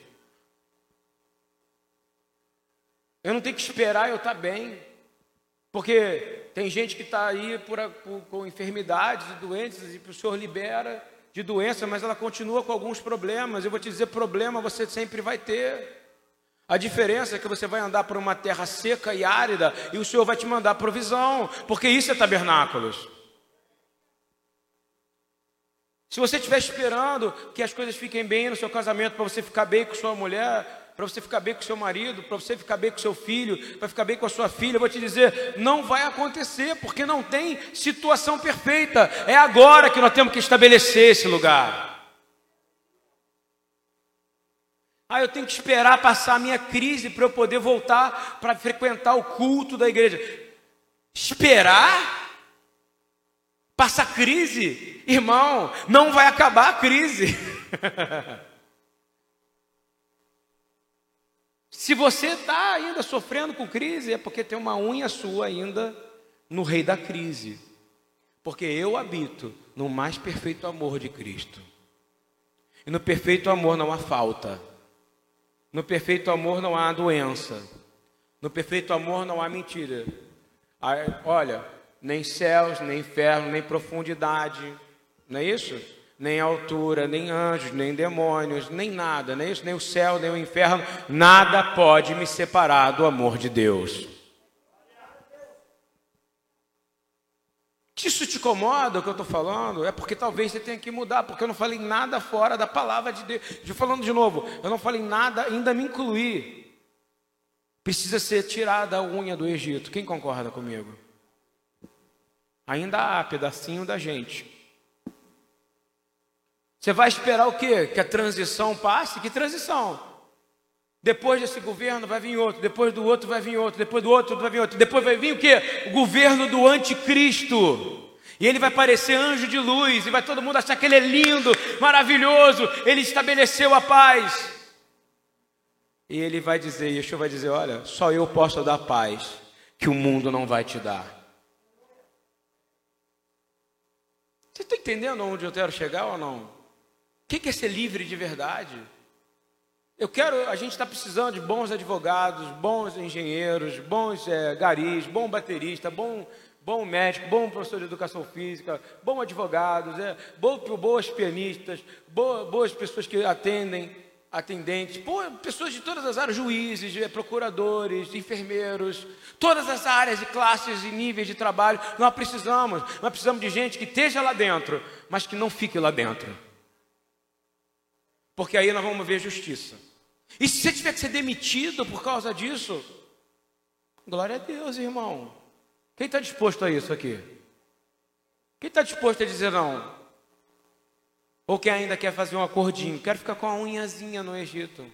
Eu não tenho que esperar eu estar tá bem. Porque tem gente que está aí por, por, com enfermidades e doenças e o Senhor libera de doença, mas ela continua com alguns problemas. Eu vou te dizer, problema você sempre vai ter. A diferença é que você vai andar por uma terra seca e árida e o Senhor vai te mandar provisão, porque isso é tabernáculos. Se você estiver esperando que as coisas fiquem bem no seu casamento, para você ficar bem com sua mulher, para você ficar bem com seu marido, para você ficar bem com seu filho, para ficar bem com a sua filha, eu vou te dizer, não vai acontecer, porque não tem situação perfeita. É agora que nós temos que estabelecer esse lugar. Ah, eu tenho que esperar passar a minha crise para eu poder voltar para frequentar o culto da igreja. Esperar? Passar crise? Irmão, não vai acabar a crise. [LAUGHS] Se você está ainda sofrendo com crise, é porque tem uma unha sua ainda no rei da crise. Porque eu habito no mais perfeito amor de Cristo. E no perfeito amor não há falta. No perfeito amor não há doença. No perfeito amor não há mentira. Olha, nem céus, nem inferno, nem profundidade. Não é isso? Nem altura, nem anjos, nem demônios, nem nada, nem isso, nem o céu, nem o inferno, nada pode me separar do amor de Deus. Isso te incomoda o que eu estou falando, é porque talvez você tenha que mudar, porque eu não falei nada fora da palavra de Deus. De falando de novo, eu não falei nada, ainda me incluir. Precisa ser tirada a unha do Egito. Quem concorda comigo? Ainda há pedacinho da gente você vai esperar o quê? Que a transição passe? Que transição? Depois desse governo vai vir outro, depois do outro vai vir outro, depois do outro vai vir outro, depois vai vir o quê? O governo do anticristo. E ele vai parecer anjo de luz, e vai todo mundo achar que ele é lindo, maravilhoso, ele estabeleceu a paz. E ele vai dizer, Yeshua vai dizer: Olha, só eu posso dar paz, que o mundo não vai te dar. Você está entendendo onde eu quero chegar ou não? O que é ser livre de verdade? Eu quero, a gente está precisando de bons advogados, bons engenheiros, bons é, garis, bom baterista, bom, bom médico, bom professor de educação física, bom advogados, é, boas pianistas, boas pessoas que atendem, atendentes, pessoas de todas as áreas, juízes, é, procuradores, enfermeiros, todas as áreas e classes e níveis de trabalho, nós precisamos, nós precisamos de gente que esteja lá dentro, mas que não fique lá dentro. Porque aí nós vamos ver justiça. E se você tiver que ser demitido por causa disso, glória a Deus, irmão. Quem está disposto a isso aqui? Quem está disposto a dizer não? Ou quem ainda quer fazer um acordinho? Quero ficar com a unhazinha no Egito.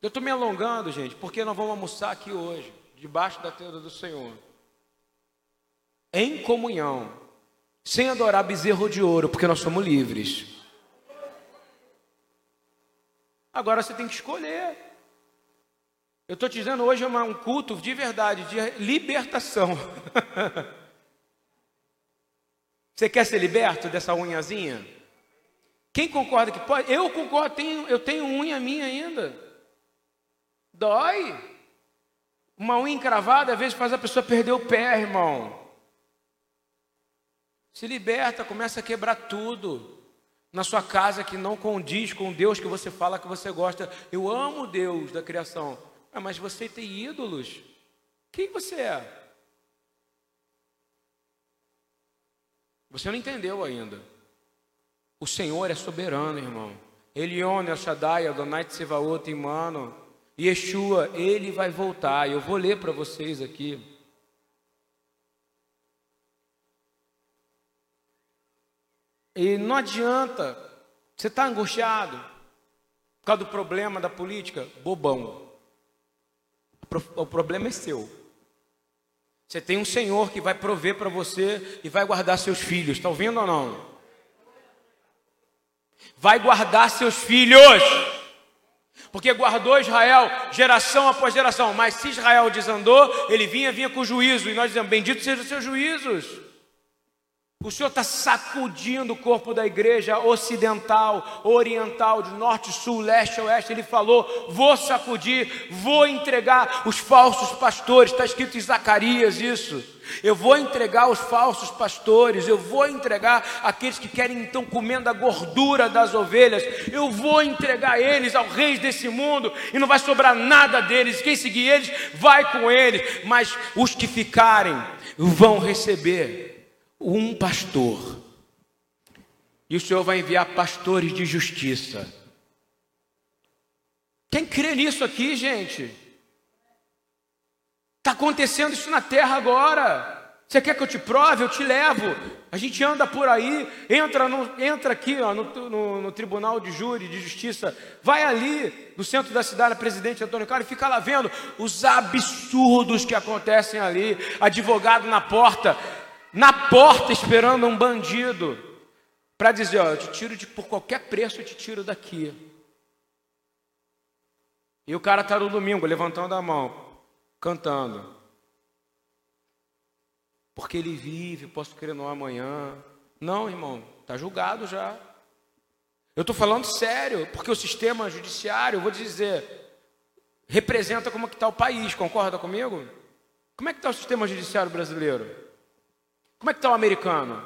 Eu estou me alongando, gente, porque nós vamos almoçar aqui hoje, debaixo da tenda do Senhor. Em comunhão, sem adorar bezerro de ouro, porque nós somos livres. Agora você tem que escolher. Eu estou te dizendo hoje é um culto de verdade, de libertação. [LAUGHS] Você quer ser liberto dessa unhazinha? Quem concorda que pode? Eu concordo, tenho, eu tenho unha minha ainda. Dói. Uma unha encravada às vezes faz a pessoa perder o pé, irmão. Se liberta, começa a quebrar tudo. Na sua casa que não condiz com Deus que você fala que você gosta. Eu amo Deus da criação. Ah, mas você tem ídolos. Quem você é? Você não entendeu ainda. O Senhor é soberano, irmão. Elione, El Shaddai, Adonai Tsevaot, Imano, Yeshua, Ele vai voltar. Eu vou ler para vocês aqui. E não adianta, você está angustiado por causa do problema da política? Bobão. O problema é seu. Você tem um Senhor que vai prover para você e vai guardar seus filhos. Está ouvindo ou não? Vai guardar seus filhos. Porque guardou Israel geração após geração. Mas se Israel desandou, ele vinha, vinha com juízo. E nós dizemos: Bendito sejam os seus juízos. O Senhor está sacudindo o corpo da igreja ocidental, oriental, de norte, sul, leste, oeste. Ele falou: vou sacudir, vou entregar os falsos pastores. Está escrito em Zacarias isso. Eu vou entregar os falsos pastores, eu vou entregar aqueles que querem então comendo a gordura das ovelhas, eu vou entregar eles ao reis desse mundo e não vai sobrar nada deles. Quem seguir eles vai com eles, mas os que ficarem vão receber um pastor. E o Senhor vai enviar pastores de justiça. Quem crê nisso aqui, gente? Está acontecendo isso na terra agora. Você quer que eu te prove? Eu te levo. A gente anda por aí, entra, no, entra aqui ó, no, no, no, Tribunal de Júri de Justiça, vai ali no centro da cidade, presidente Antônio Carlos, e fica lá vendo os absurdos que acontecem ali. Advogado na porta, na porta esperando um bandido para dizer: Ó, eu te tiro de, por qualquer preço, eu te tiro daqui. E o cara está no domingo levantando a mão, cantando. Porque ele vive, posso crer no amanhã. Não, irmão, está julgado já. Eu estou falando sério, porque o sistema judiciário, eu vou dizer, representa como que está o país, concorda comigo? Como é que está o sistema judiciário brasileiro? Como é que está o americano?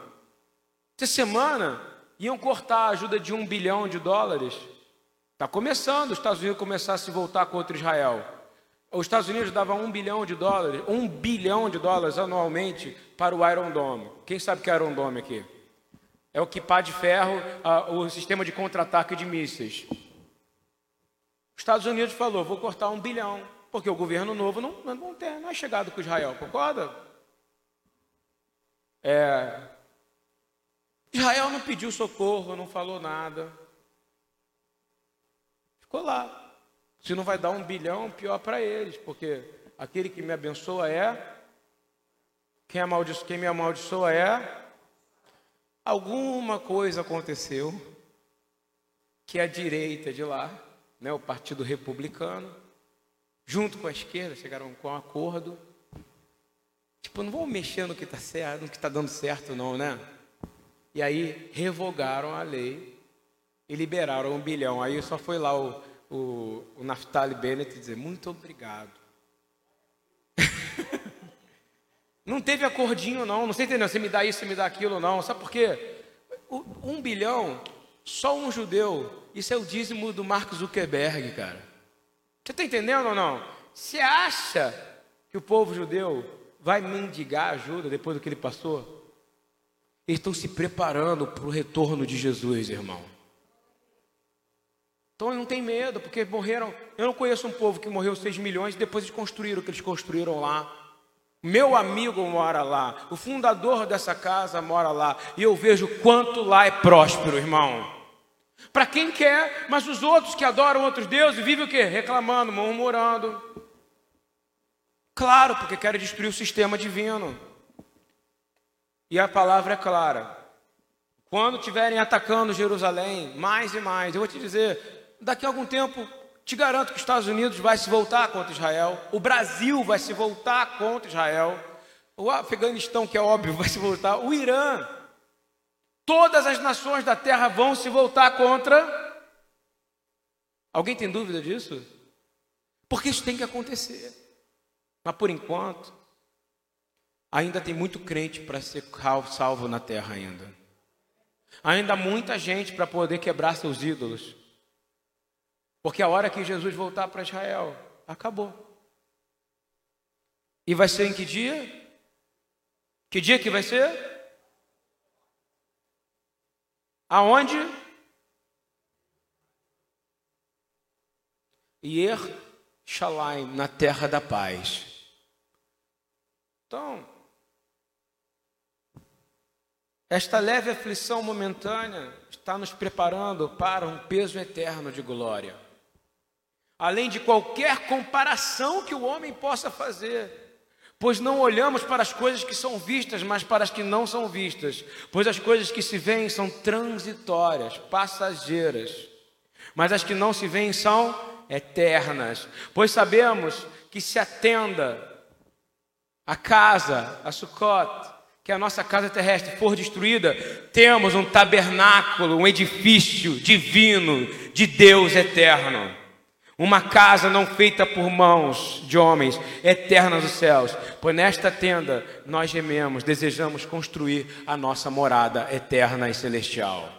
Essa semana iam cortar a ajuda de um bilhão de dólares. Está começando os Estados Unidos começar a se voltar contra Israel. Os Estados Unidos davam um bilhão de dólares, um bilhão de dólares anualmente para o Iron Dome. Quem sabe que é Iron Dome aqui? É o que pá de ferro, o sistema de contra-ataque de mísseis. Os Estados Unidos falou, vou cortar um bilhão, porque o governo novo não, não, tem, não é chegado com Israel, concorda? É, Israel não pediu socorro, não falou nada. Ficou lá. Se não vai dar um bilhão, pior para eles, porque aquele que me abençoa é Quem, amaldiço, quem me amaldiçoa é. Alguma coisa aconteceu que a direita de lá, né, o Partido Republicano, junto com a esquerda, chegaram com um acordo. Tipo, não vamos mexer no que está certo, no que está dando certo, não, né? E aí revogaram a lei e liberaram um bilhão. Aí só foi lá o, o, o Naftali Bennett dizer muito obrigado. [LAUGHS] não teve acordinho, não. Não sei entendendo. Você me dá isso, você me dá aquilo, não. Sabe por quê? Um bilhão, só um judeu. Isso é o dízimo do Mark Zuckerberg, cara. Você está entendendo ou não? Você acha que o povo judeu vai mendigar ajuda depois do que ele passou? Eles estão se preparando para o retorno de Jesus, irmão. Então não tem medo, porque morreram. Eu não conheço um povo que morreu 6 milhões e depois eles construíram o que eles construíram lá. Meu amigo mora lá, o fundador dessa casa mora lá, e eu vejo quanto lá é próspero, irmão. Para quem quer, mas os outros que adoram outros deuses vivem o quê? Reclamando, murmurando. Claro, porque querem destruir o sistema divino. E a palavra é clara. Quando estiverem atacando Jerusalém, mais e mais, eu vou te dizer, daqui a algum tempo, te garanto que os Estados Unidos vai se voltar contra Israel, o Brasil vai se voltar contra Israel, o Afeganistão, que é óbvio, [LAUGHS] vai se voltar, o Irã, todas as nações da terra vão se voltar contra. Alguém tem dúvida disso? Porque isso tem que acontecer. Mas por enquanto, Ainda tem muito crente para ser salvo na terra ainda. Ainda muita gente para poder quebrar seus ídolos. Porque a hora que Jesus voltar para Israel, acabou. E vai ser em que dia? Que dia que vai ser? Aonde? Yer Shalaim, na terra da paz. Então, esta leve aflição momentânea está nos preparando para um peso eterno de glória. Além de qualquer comparação que o homem possa fazer, pois não olhamos para as coisas que são vistas, mas para as que não são vistas, pois as coisas que se veem são transitórias, passageiras, mas as que não se veem são eternas. Pois sabemos que se a tenda, a casa, a Sukkot, que a nossa casa terrestre for destruída, temos um tabernáculo, um edifício divino de Deus eterno. Uma casa não feita por mãos de homens, eterna dos céus. Pois nesta tenda nós gememos, desejamos construir a nossa morada eterna e celestial.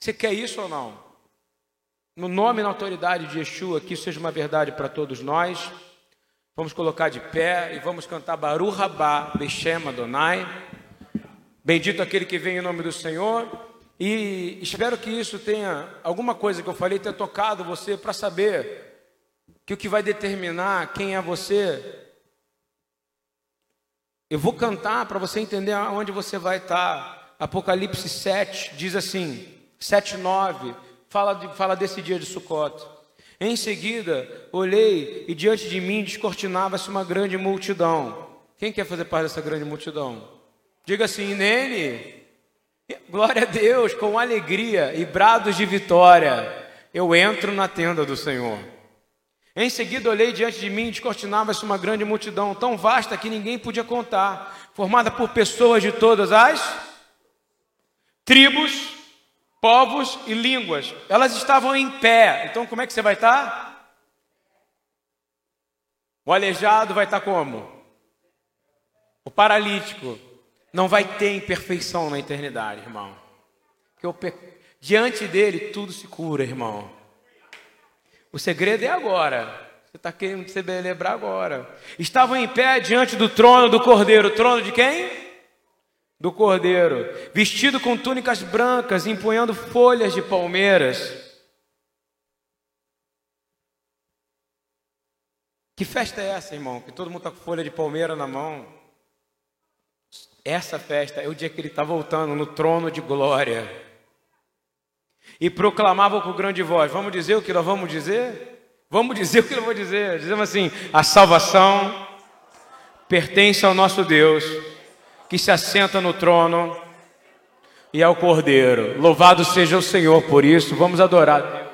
Você quer isso ou não? No nome e na autoridade de Yeshua, que isso seja uma verdade para todos nós. Vamos colocar de pé e vamos cantar Baru Rabá, Beshem Adonai. Bendito aquele que vem em nome do Senhor. E espero que isso tenha, alguma coisa que eu falei, tenha tocado você para saber que o que vai determinar quem é você. Eu vou cantar para você entender aonde você vai estar. Apocalipse 7 diz assim, 7, 9, fala, de, fala desse dia de Sucote. Em seguida, olhei e diante de mim descortinava-se uma grande multidão. Quem quer fazer parte dessa grande multidão? Diga assim, nele. Glória a Deus, com alegria e brados de vitória, eu entro na tenda do Senhor. Em seguida, olhei diante de mim e descortinava-se uma grande multidão, tão vasta que ninguém podia contar, formada por pessoas de todas as tribos, povos e línguas. Elas estavam em pé. Então, como é que você vai estar? O aleijado vai estar como? O paralítico não vai ter imperfeição na eternidade, irmão. Porque diante dele tudo se cura, irmão. O segredo é agora. Você está querendo celebrar agora. Estavam em pé diante do trono do Cordeiro. O trono de quem? Do cordeiro, vestido com túnicas brancas, empunhando folhas de palmeiras. Que festa é essa, irmão? Que todo mundo está com folha de palmeira na mão. Essa festa é o dia que ele está voltando no trono de glória. E proclamavam com grande voz: Vamos dizer o que nós vamos dizer? Vamos dizer o que nós vamos dizer. Dizemos assim: a salvação pertence ao nosso Deus que se assenta no trono e ao Cordeiro. Louvado seja o Senhor por isso. Vamos adorar.